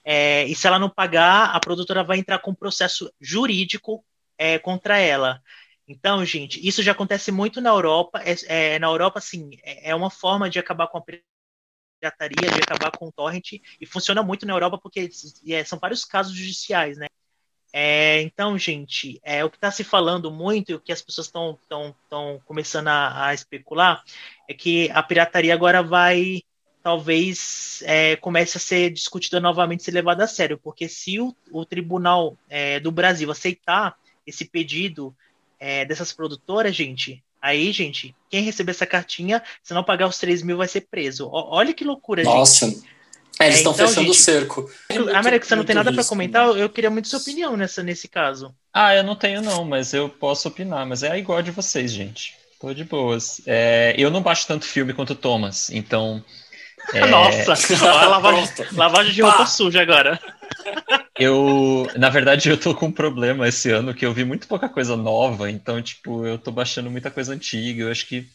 é, e se ela não pagar, a produtora vai entrar com um processo jurídico é, contra ela. Então, gente, isso já acontece muito na Europa. É, é na Europa, assim, é, é uma forma de acabar com a pirataria, de acabar com o torrent, e funciona muito na Europa porque é, são vários casos judiciais, né? É, então, gente, é, o que está se falando muito e o que as pessoas estão começando a, a, especular é que a pirataria agora vai, talvez, é, comece a ser discutida novamente, ser levada a sério, porque se o, o Tribunal é, do Brasil aceitar esse pedido é, dessas produtoras, gente, Aí, gente, quem receber essa cartinha, se não pagar os 3 mil, vai ser preso. O, olha que loucura, Nossa. gente. Nossa. É, eles estão é, então, fechando o cerco. América, você não tem nada para comentar? Eu queria muito sua opinião nessa, nesse caso. Ah, eu não tenho não, mas eu posso opinar. Mas é igual de vocês, gente. Tô de boas. É, eu não baixo tanto filme quanto o Thomas, então... É... Nossa, lavagem, lavagem de roupa suja agora. Eu, na verdade, eu tô com um problema esse ano que eu vi muito pouca coisa nova, então, tipo, eu tô baixando muita coisa antiga. Eu acho que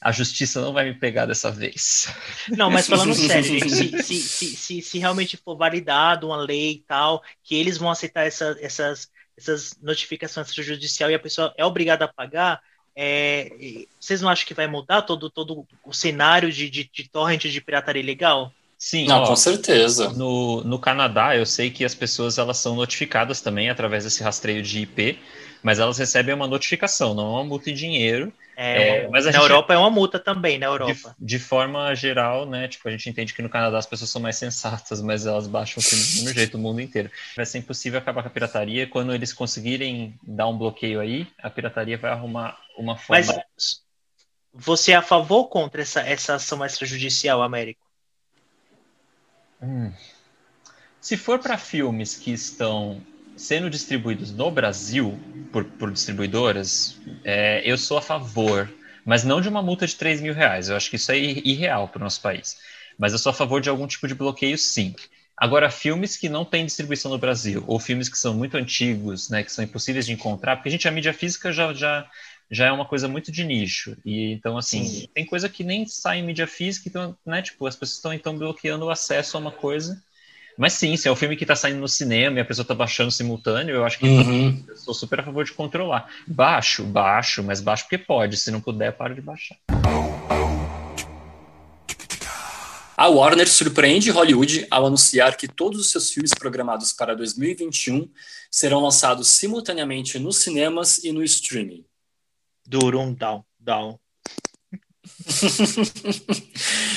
a justiça não vai me pegar dessa vez. Não, mas falando sério, se, se, se, se, realmente for validado uma lei e tal, que eles vão aceitar essa, essas, essas notificações judicial e a pessoa é obrigada a pagar, é, vocês não acham que vai mudar todo, todo o cenário de, de, de torrent de pirataria ilegal? Sim, Não, ó, com certeza. No, no Canadá, eu sei que as pessoas elas são notificadas também através desse rastreio de IP mas elas recebem uma notificação, não uma multa em dinheiro. É, mas na gente, Europa é uma multa também, na Europa. De, de, forma geral, né? Tipo, a gente entende que no Canadá as pessoas são mais sensatas, mas elas baixam o filme do mesmo jeito o mundo inteiro. Vai ser impossível acabar com a pirataria. Quando eles conseguirem dar um bloqueio aí, a pirataria vai arrumar uma forma. Mas você é a favor ou contra essa, essa ação extrajudicial, Américo? Hum. Se for para filmes que estão sendo distribuídos no Brasil por, por distribuidoras, é, eu sou a favor, mas não de uma multa de 3 mil reais. Eu acho que isso é irreal para o nosso país. Mas eu sou a favor de algum tipo de bloqueio, sim. Agora, filmes que não têm distribuição no Brasil, ou filmes que são muito antigos, né, que são impossíveis de encontrar, porque a gente, a mídia física já, já, já é uma coisa muito de nicho. E então, assim, sim. tem coisa que nem sai em mídia física, então, né, tipo, as pessoas estão então bloqueando o acesso a uma coisa mas sim, se é um filme que está saindo no cinema e a pessoa está baixando simultâneo, eu acho que uhum. eu sou super a favor de controlar. Baixo, baixo, mas baixo porque pode. Se não puder, para de baixar. A Warner surpreende Hollywood ao anunciar que todos os seus filmes programados para 2021 serão lançados simultaneamente nos cinemas e no streaming. Durum down, down.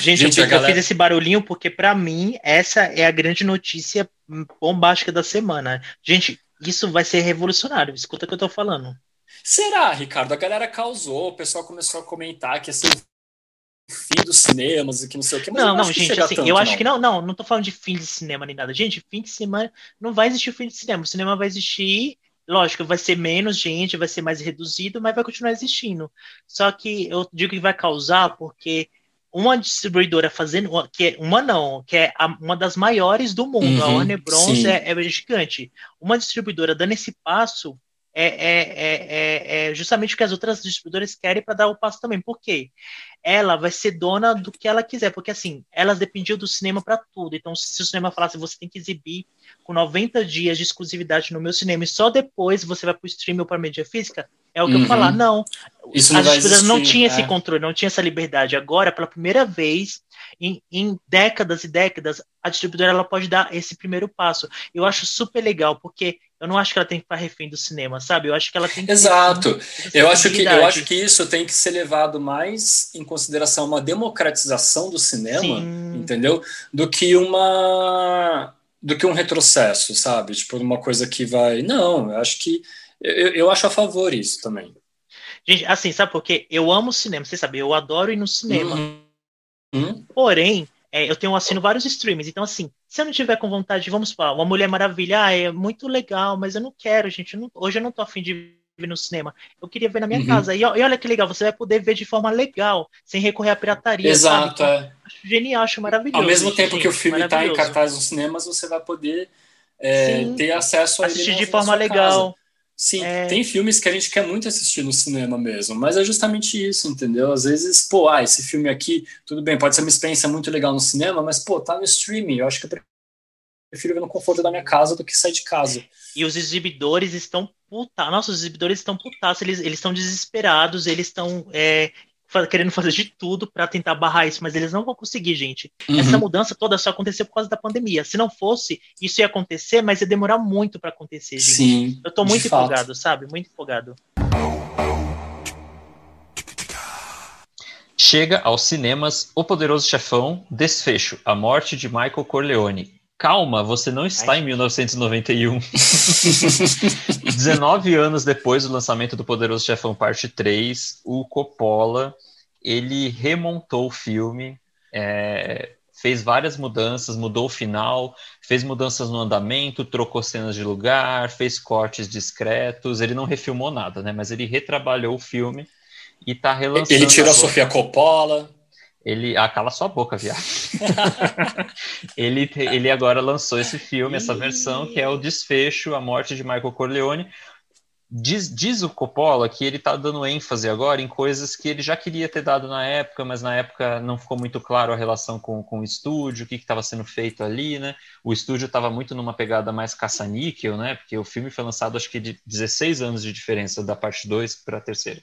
Gente, Gente eu, galera... fiz esse barulhinho porque, para mim, essa é a grande notícia bombástica da semana. Gente, isso vai ser revolucionário. Escuta o que eu tô falando. Será, Ricardo? A galera causou, o pessoal começou a comentar que assim, fim dos cinemas e que não sei o que. não, não, gente, assim, tanto, eu acho não. que não, não, não tô falando de fim de cinema nem nada. Gente, fim de semana não vai existir o fim de cinema. O cinema vai existir Lógico, vai ser menos gente, vai ser mais reduzido, mas vai continuar existindo. Só que eu digo que vai causar porque uma distribuidora fazendo, que é, uma não, que é a, uma das maiores do mundo, uhum, a Warner Bros. É, é, gigante. Uma distribuidora dando esse passo é, é, é, é justamente o que as outras distribuidoras querem para dar o passo também. Por quê? Ela vai ser dona do que ela quiser, porque assim, elas dependiam do cinema para tudo. Então, se o cinema falasse você tem que exibir com 90 dias de exclusividade no meu cinema e só depois você vai para o stream ou para mídia física, é o que uhum. eu falar. Não, Isso não as distribuidoras não tinham é. esse controle, não tinha essa liberdade. Agora, pela primeira vez em, em, décadas e décadas, a distribuidora ela pode dar esse primeiro passo. Eu acho super legal, porque eu não acho que ela tem que estar refém do cinema, sabe? Eu acho que ela tem que Exato. Eu acho que eu acho que isso tem que ser levado mais em consideração uma democratização do cinema, Sim. entendeu? Do que uma do que um retrocesso, sabe? Tipo, uma coisa que vai. Não, eu acho que. Eu, eu acho a favor isso também. Gente, assim, sabe por quê? Eu amo cinema, você sabe, eu adoro ir no cinema. Uhum. Porém, é, eu tenho assino vários streams, então assim, se eu não tiver com vontade, vamos falar, uma Mulher Maravilha, ah, é muito legal, mas eu não quero, gente. Eu não, hoje eu não tô afim de ver no cinema. Eu queria ver na minha uhum. casa. E, e, olha que legal, você vai poder ver de forma legal, sem recorrer à pirataria. Exato, é. Acho genial, acho maravilhoso. Ao mesmo tempo gente, que o filme está em cartaz nos cinemas, você vai poder é, ter acesso a assistir de forma legal. Casa. Sim, é... tem filmes que a gente quer muito assistir no cinema mesmo, mas é justamente isso, entendeu? Às vezes, pô, ah, esse filme aqui, tudo bem, pode ser uma experiência muito legal no cinema, mas, pô, tá no streaming, eu acho que eu prefiro ver no conforto da minha casa do que sair de casa. E os exibidores estão puta, nossa, os exibidores estão putados, eles estão desesperados, eles estão é, querendo fazer de tudo para tentar barrar isso, mas eles não vão conseguir, gente. Uhum. Essa mudança toda só aconteceu por causa da pandemia. Se não fosse, isso ia acontecer, mas ia demorar muito para acontecer, gente. Sim. Eu tô muito empolgado, fato. sabe? Muito empolgado. Chega aos cinemas O Poderoso Chefão, Desfecho, A Morte de Michael Corleone, Calma, você não está Ai. em 1991. 19 anos depois do lançamento do Poderoso Chefão Parte 3, o Coppola ele remontou o filme, é, fez várias mudanças, mudou o final, fez mudanças no andamento, trocou cenas de lugar, fez cortes discretos. Ele não refilmou nada, né? Mas ele retrabalhou o filme e está relançando. Ele tirou a Sofia Coppola. Ele. Ah, cala sua boca, viado. ele, ele agora lançou esse filme, essa versão, que é o desfecho, a morte de Michael Corleone. Diz, diz o Coppola que ele está dando ênfase agora em coisas que ele já queria ter dado na época, mas na época não ficou muito claro a relação com, com o estúdio, o que estava sendo feito ali, né? O estúdio estava muito numa pegada mais caça-níquel, né? Porque o filme foi lançado acho que de 16 anos de diferença da parte 2 para a terceira.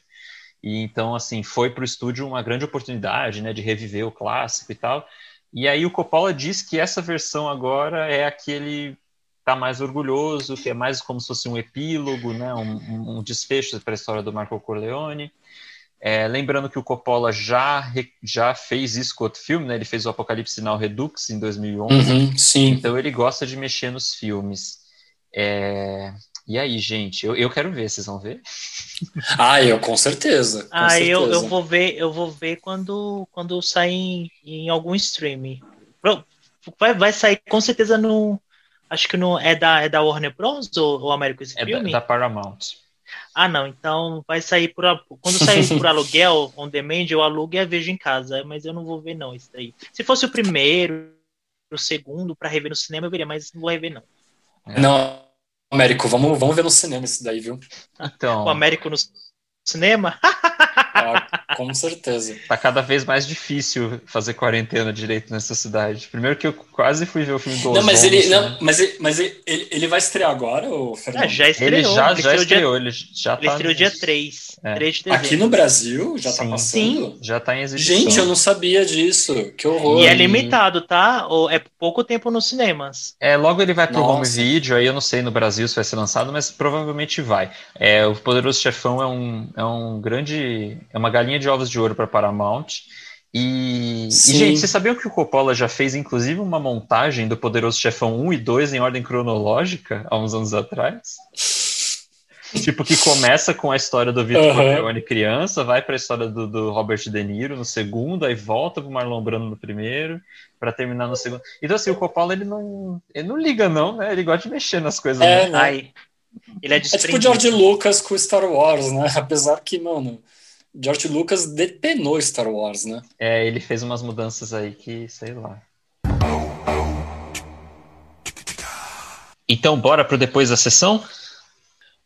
E então, assim, foi para o estúdio uma grande oportunidade, né, de reviver o clássico e tal. E aí o Coppola diz que essa versão agora é aquele tá mais orgulhoso, que é mais como se fosse um epílogo, né? Um, um desfecho para a história do Marco Corleone. É, lembrando que o Coppola já, já fez isso com outro filme, né? Ele fez o Apocalipse Sinal Redux em 2011. Uhum, sim. Então ele gosta de mexer nos filmes. É... E aí, gente, eu, eu quero ver, vocês vão ver? Ah, eu com certeza. Com ah, certeza. Eu, eu vou ver, eu vou ver quando, quando sair em, em algum streaming. Vai, vai sair com certeza no. Acho que no, é, da, é da Warner Bros. ou, ou América esse é filme? Da, da Paramount. Ah, não, então vai sair por. Quando sair por aluguel, on demand, eu alugo e vejo em casa, mas eu não vou ver, não, isso daí. Se fosse o primeiro, o segundo, para rever no cinema, eu veria, mas não vou rever, não. É. Não, Américo, vamos, vamos ver no cinema isso daí, viu? Então. O Américo no cinema? Ah, com certeza. Tá cada vez mais difícil fazer quarentena direito nessa cidade. Primeiro que eu quase fui ver o filme do Não, mas ele, não, né? mas ele, mas ele, ele, vai estrear agora, o Fernando? Ah, já estreou. Ele já, ele já estreou, estreou, dia, ele já ele tá estreou dia 3, É. 3 de dezembro. Aqui no Brasil já tá Sim. passando? Sim. Já tá em exibição. Gente, eu não sabia disso. Que horror. E é limitado, tá? Ou é pouco tempo nos cinemas. É, logo ele vai pro home Nossa. video, aí eu não sei no Brasil se vai ser lançado, mas provavelmente vai. É, o Poderoso Chefão é um, é um grande. É uma galinha de ovos de ouro para Paramount. E, e, gente, vocês sabiam que o Coppola já fez, inclusive, uma montagem do Poderoso Chefão 1 e 2 em ordem cronológica há uns anos atrás? tipo, que começa com a história do Vitor Aham. Corleone criança, vai para a história do, do Robert De Niro no segundo, aí volta pro Marlon Brando no primeiro, para terminar no segundo. Então, assim, o Coppola, ele não, ele não liga, não, né? Ele gosta de mexer nas coisas. É, né? né? Ai, ele é É tipo George Lucas com Star Wars, né? Apesar que, mano, George Lucas depenou Star Wars, né? É, ele fez umas mudanças aí que, sei lá. Então, bora pro depois da sessão?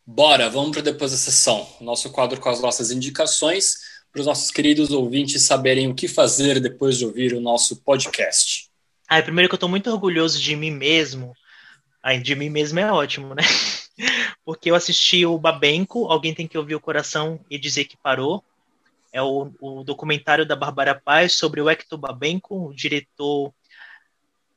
Bora, vamos para depois da sessão. Nosso quadro com as nossas indicações para os nossos queridos ouvintes saberem o que fazer depois de ouvir o nosso podcast. Ah, primeiro que eu tô muito orgulhoso de mim mesmo. Ai, de mim mesmo é ótimo, né? Porque eu assisti o Babenco, Alguém Tem Que Ouvir o Coração e Dizer Que Parou. É o, o documentário da Bárbara Paz sobre o Hector Babenco, o diretor.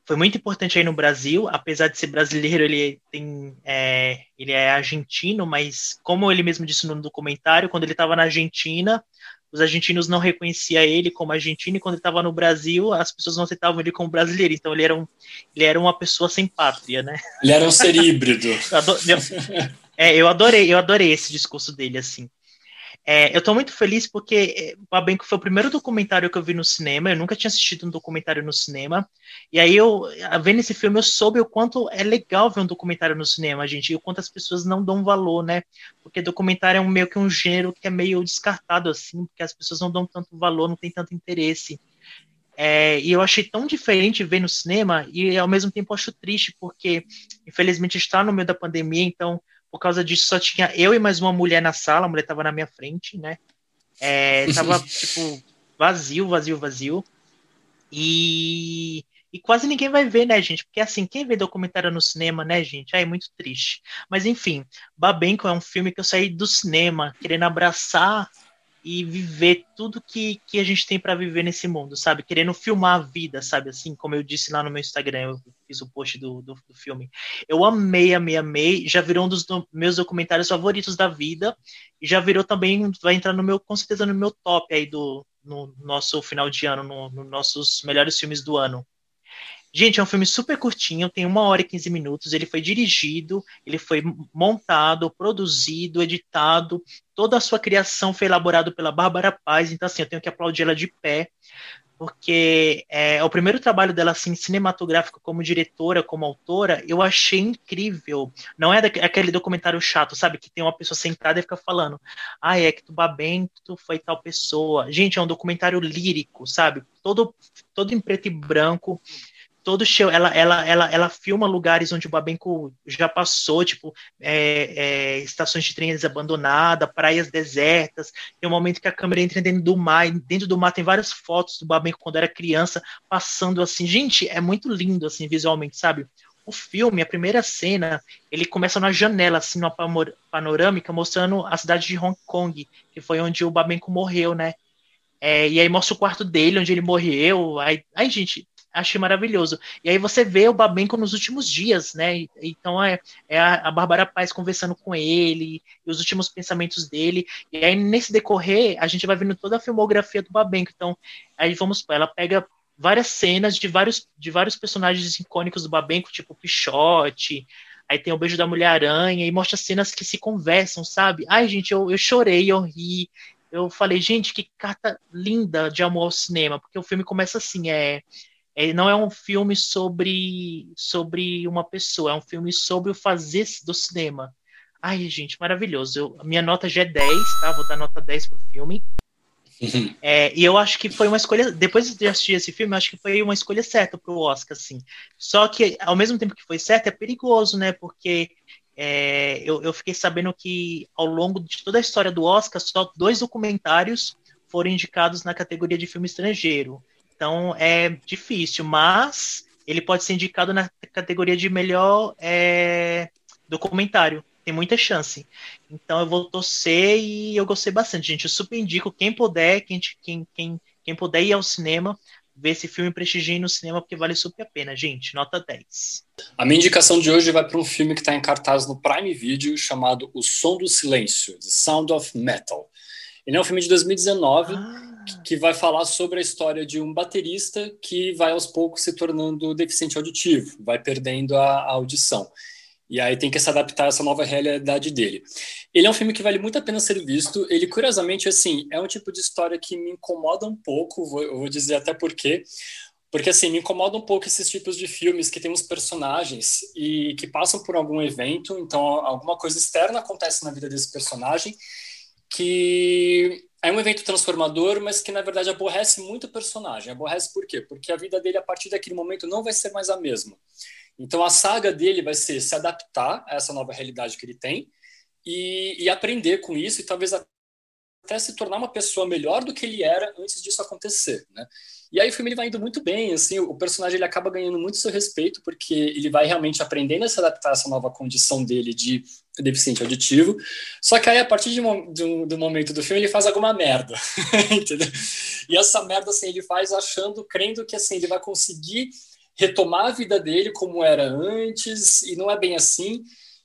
Foi muito importante aí no Brasil, apesar de ser brasileiro, ele tem, é, ele é argentino, mas como ele mesmo disse no documentário, quando ele estava na Argentina, os argentinos não reconheciam ele como argentino, e quando ele estava no Brasil, as pessoas não aceitavam ele como brasileiro. Então ele era, um, ele era uma pessoa sem pátria, né? Ele era um ser híbrido. Eu, ado- eu- é, eu adorei, eu adorei esse discurso dele, assim. É, eu tô muito feliz porque é, o Babenco foi o primeiro documentário que eu vi no cinema. Eu nunca tinha assistido um documentário no cinema. E aí, eu, vendo esse filme, eu soube o quanto é legal ver um documentário no cinema, gente, e o quanto as pessoas não dão valor, né? Porque documentário é um, meio que um gênero que é meio descartado, assim, porque as pessoas não dão tanto valor, não tem tanto interesse. É, e eu achei tão diferente ver no cinema, e ao mesmo tempo acho triste, porque infelizmente está no meio da pandemia, então por causa disso só tinha eu e mais uma mulher na sala, a mulher estava na minha frente, né? É, tava tipo vazio, vazio, vazio. E, e quase ninguém vai ver, né, gente? Porque assim, quem vê documentário no cinema, né, gente? Ah, é muito triste. Mas enfim, Babenco é um filme que eu saí do cinema querendo abraçar e viver tudo que, que a gente tem para viver nesse mundo, sabe? Querendo filmar a vida, sabe? Assim, como eu disse lá no meu Instagram, eu fiz o post do, do, do filme. Eu amei, amei, amei. Já virou um dos do- meus documentários favoritos da vida. E já virou também, vai entrar no meu, com certeza, no meu top aí do no nosso final de ano, no, no nossos melhores filmes do ano. Gente, é um filme super curtinho, tem uma hora e 15 minutos. Ele foi dirigido, ele foi montado, produzido, editado. Toda a sua criação foi elaborada pela Bárbara Paz. Então, assim, eu tenho que aplaudir ela de pé, porque é, é o primeiro trabalho dela, assim, cinematográfico como diretora, como autora. Eu achei incrível. Não é daque- aquele documentário chato, sabe? Que tem uma pessoa sentada e fica falando: ah, é que tu Babento foi tal pessoa. Gente, é um documentário lírico, sabe? Todo, todo em preto e branco todo show, ela, ela, ela, ela filma lugares onde o Babenco já passou, tipo, é, é, estações de trens abandonadas, praias desertas, tem um momento que a câmera entra dentro do mar, e dentro do mar tem várias fotos do Babenco quando era criança, passando assim, gente, é muito lindo, assim, visualmente, sabe? O filme, a primeira cena, ele começa na janela, assim, numa panorâmica, mostrando a cidade de Hong Kong, que foi onde o Babenco morreu, né? É, e aí mostra o quarto dele, onde ele morreu. Aí, aí gente, achei maravilhoso. E aí você vê o Babenco nos últimos dias, né? Então é, é a, Bárbara Paz conversando com ele, e os últimos pensamentos dele. E aí nesse decorrer, a gente vai vendo toda a filmografia do Babenco. Então, aí vamos, ela pega várias cenas de vários, de vários personagens icônicos do Babenco, tipo Pichote, aí tem o Beijo da Mulher-Aranha, e mostra cenas que se conversam, sabe? Ai, gente, eu, eu chorei, eu ri, eu falei, gente, que carta linda de amor ao cinema, porque o filme começa assim, é, não é um filme sobre, sobre uma pessoa, é um filme sobre o fazer do cinema. Ai, gente, maravilhoso. Eu, a minha nota já é 10, tá? Vou dar nota 10 pro filme. Uhum. É, e eu acho que foi uma escolha. Depois de assistir esse filme, eu acho que foi uma escolha certa pro Oscar, assim. Só que, ao mesmo tempo que foi certo, é perigoso, né? Porque é, eu, eu, fiquei sabendo que ao longo de toda a história do Oscar, só dois documentários foram indicados na categoria de filme estrangeiro. Então é difícil, mas ele pode ser indicado na categoria de melhor é, documentário. Tem muita chance. Então eu vou torcer e eu gostei bastante, gente. Eu super indico quem puder, quem, quem, quem, quem puder ir ao cinema, ver esse filme prestigie no cinema, porque vale super a pena, gente. Nota 10. A minha indicação de hoje vai para um filme que está em cartaz no Prime Video, chamado O Som do Silêncio, The Sound of Metal. Ele é um filme de 2019 ah. Que vai falar sobre a história de um baterista que vai aos poucos se tornando deficiente auditivo, vai perdendo a, a audição. E aí tem que se adaptar a essa nova realidade dele. Ele é um filme que vale muito a pena ser visto. Ele, curiosamente, assim, é um tipo de história que me incomoda um pouco, vou, vou dizer até por quê. Porque, assim, me incomoda um pouco esses tipos de filmes que tem uns personagens e que passam por algum evento, então alguma coisa externa acontece na vida desse personagem que é um evento transformador, mas que, na verdade, aborrece muito o personagem. Aborrece por quê? Porque a vida dele, a partir daquele momento, não vai ser mais a mesma. Então a saga dele vai ser se adaptar a essa nova realidade que ele tem e, e aprender com isso e talvez até se tornar uma pessoa melhor do que ele era antes disso acontecer, né? E aí o filme ele vai indo muito bem, assim, o personagem ele acaba ganhando muito seu respeito porque ele vai realmente aprendendo a se adaptar a essa nova condição dele de deficiente auditivo. Só que aí a partir de, de, do momento do filme ele faz alguma merda, entendeu? E essa merda assim ele faz achando, crendo que assim ele vai conseguir retomar a vida dele como era antes, e não é bem assim.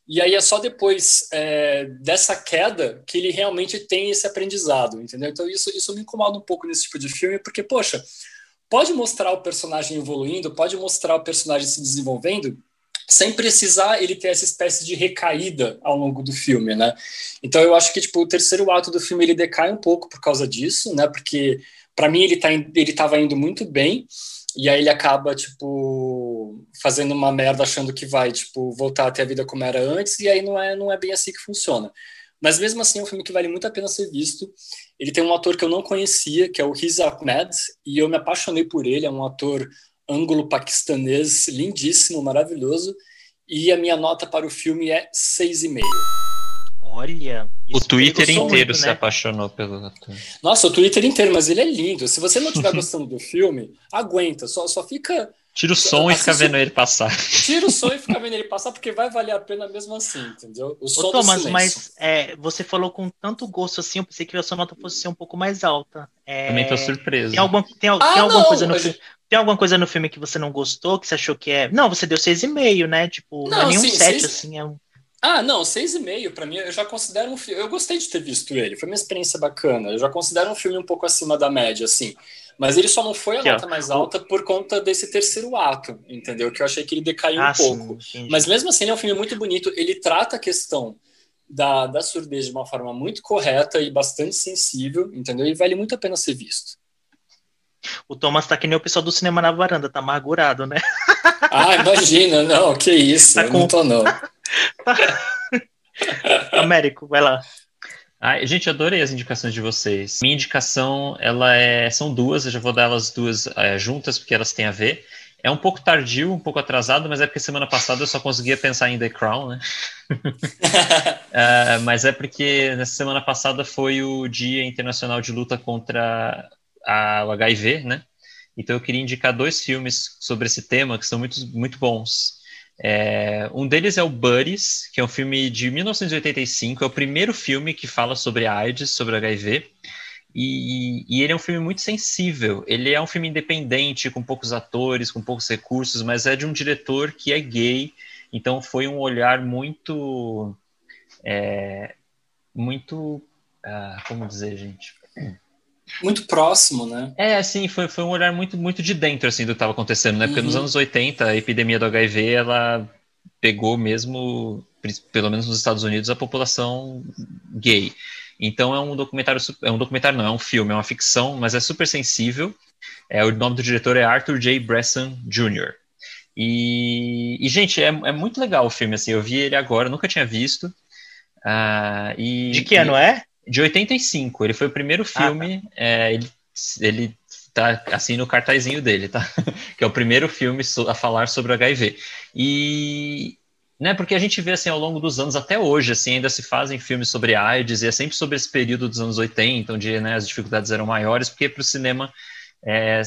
E aí é só depois é, dessa queda que ele realmente tem esse aprendizado, entendeu? Então isso, isso me incomoda um pouco nesse tipo de filme, porque, poxa, pode mostrar o personagem evoluindo, pode mostrar o personagem se desenvolvendo, sem precisar ele ter essa espécie de recaída ao longo do filme, né? Então eu acho que tipo o terceiro ato do filme ele decai um pouco por causa disso, né? Porque para mim ele tá ele estava indo muito bem e aí ele acaba, tipo, fazendo uma merda achando que vai, tipo, voltar a ter a vida como era antes, e aí não é, não é bem assim que funciona. Mas mesmo assim é um filme que vale muito a pena ser visto. Ele tem um ator que eu não conhecia, que é o Riz Ahmed, e eu me apaixonei por ele, é um ator ângulo-paquistanês lindíssimo, maravilhoso, e a minha nota para o filme é 6,5. Olha. O Twitter inteiro muito, se né? apaixonou pelo ator. Nossa, o Twitter inteiro, mas ele é lindo. Se você não estiver gostando do filme, aguenta. Só, só fica. Tira o som e fica vendo ele passar. Tira o som e fica vendo ele passar, porque vai valer a pena mesmo assim, entendeu? O som Ô, Thomas, mas é, você falou com tanto gosto assim, eu pensei que a sua nota fosse ser um pouco mais alta. É... Também tô surpreso. Tem, alguma, tem, ah, tem alguma coisa no filme? Tem alguma coisa no filme que você não gostou, que você achou que é. Não, você deu 6,5, né? Tipo, não, não é nenhum 7, assim. É um... Ah, não, seis e meio para mim eu já considero um filme. Eu gostei de ter visto ele, foi uma experiência bacana. Eu já considero um filme um pouco acima da média, assim. Mas ele só não foi a que nota é. mais alta por conta desse terceiro ato, entendeu? Que eu achei que ele decaiu ah, um pouco. Sim, Mas mesmo assim, ele é um filme muito bonito. Ele trata a questão da, da surdez de uma forma muito correta e bastante sensível, entendeu? E vale muito a pena ser visto. O Thomas tá que nem o pessoal do cinema na varanda, tá amargurado, né? Ah, imagina, não, que isso, tá com... não tô não. Américo, vai lá. Ai, gente, adorei as indicações de vocês. Minha indicação, ela é, são duas, eu já vou dar elas duas é, juntas, porque elas têm a ver. É um pouco tardio, um pouco atrasado, mas é porque semana passada eu só conseguia pensar em The Crown, né? uh, mas é porque nessa semana passada foi o Dia Internacional de Luta contra a, o HIV, né? Então eu queria indicar dois filmes sobre esse tema que são muito, muito bons. É, um deles é o Buddies, que é um filme de 1985, é o primeiro filme que fala sobre AIDS, sobre HIV. E, e, ele é um filme muito sensível. Ele é um filme independente, com poucos atores, com poucos recursos, mas é de um diretor que é gay. Então foi um olhar muito. É, muito. Ah, como dizer, gente? Muito próximo, né? É, assim, foi, foi um olhar muito, muito de dentro, assim, do que estava acontecendo, né? Porque uhum. nos anos 80, a epidemia do HIV, ela pegou mesmo, pelo menos nos Estados Unidos, a população gay. Então é um documentário, é um documentário não, é um filme, é uma ficção, mas é super sensível. É, o nome do diretor é Arthur J. Bresson Jr. E, e gente, é, é, muito legal o filme, assim, eu vi ele agora, nunca tinha visto. Uh, e, de que ano é? De 85, ele foi o primeiro filme, ah, tá. é, ele, ele tá assim no cartazinho dele, tá? que é o primeiro filme a falar sobre o HIV. E, né, porque a gente vê assim ao longo dos anos até hoje, assim, ainda se fazem filmes sobre AIDS e é sempre sobre esse período dos anos 80, onde né, as dificuldades eram maiores, porque para o cinema é,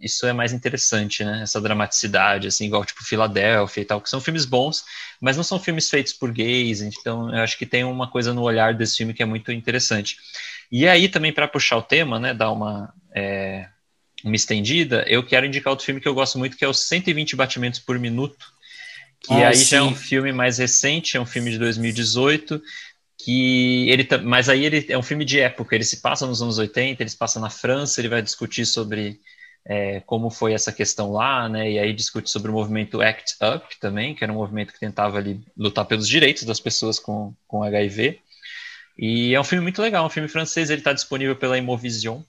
isso é mais interessante, né? Essa dramaticidade, assim, igual tipo Filadélfia e tal, que são filmes bons, mas não são filmes feitos por gays, então eu acho que tem uma coisa no olhar desse filme que é muito interessante. E aí também para puxar o tema, né, dar uma é, uma estendida, eu quero indicar outro filme que eu gosto muito, que é os 120 batimentos por minuto, que ah, aí sim. já é um filme mais recente, é um filme de 2018, que ele mas aí ele é um filme de época, ele se passa nos anos 80, ele se passa na França, ele vai discutir sobre é, como foi essa questão lá, né? E aí discute sobre o movimento ACT UP também, que era um movimento que tentava ali lutar pelos direitos das pessoas com, com HIV. E é um filme muito legal, um filme francês, ele está disponível pela Imovision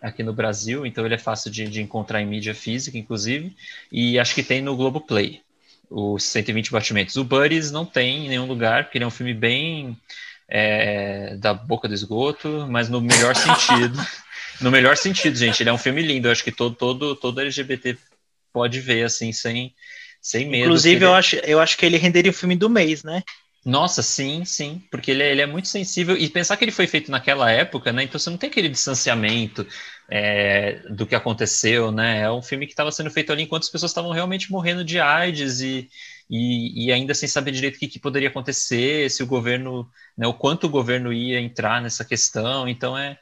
aqui no Brasil, então ele é fácil de, de encontrar em mídia física, inclusive, e acho que tem no Globoplay os 120 batimentos. O Buddies não tem em nenhum lugar, porque ele é um filme bem é, da boca do esgoto, mas no melhor sentido. No melhor sentido, gente. Ele é um filme lindo. Eu acho que todo, todo, todo LGBT pode ver, assim, sem, sem medo. Inclusive, eu, acho, eu acho que ele renderia o filme do mês, né? Nossa, sim, sim, porque ele é, ele é, muito sensível e pensar que ele foi feito naquela época, né? Então você não tem aquele distanciamento é, do que aconteceu, né? É um filme que estava sendo feito ali enquanto as pessoas estavam realmente morrendo de AIDS e, e, e, ainda sem saber direito o que, que poderia acontecer, se o governo, né? O quanto o governo ia entrar nessa questão. Então é,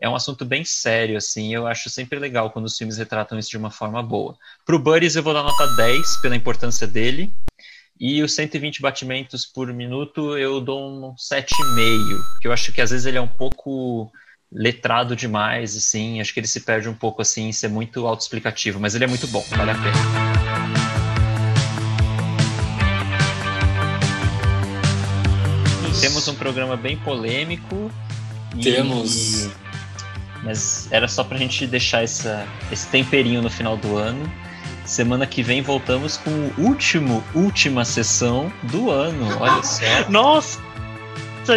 é um assunto bem sério, assim. Eu acho sempre legal quando os filmes retratam isso de uma forma boa. Pro Buddies eu vou dar nota 10 pela importância dele. E os 120 batimentos por minuto eu dou um 7,5, que eu acho que às vezes ele é um pouco letrado demais, assim, acho que ele se perde um pouco assim em ser muito autoexplicativo, mas ele é muito bom, vale a pena. Temos um programa bem polêmico. Temos. E... Mas era só pra gente deixar essa, esse temperinho no final do ano. Semana que vem voltamos com o último, última sessão do ano. Olha só. Nossa!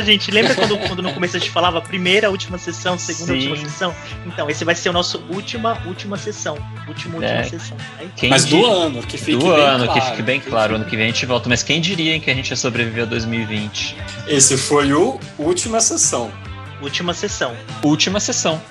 gente, lembra quando, quando no começo a gente falava primeira, última sessão, segunda, Sim. última sessão? Então, esse vai ser o nosso última, última sessão. Última, é. última sessão. Aí, Mas do ano, que fique do bem ano, claro. que fique bem claro. Ano que vem a gente volta. Mas quem diria que a gente ia sobreviver a 2020? Esse foi o última sessão. Última sessão. Última sessão.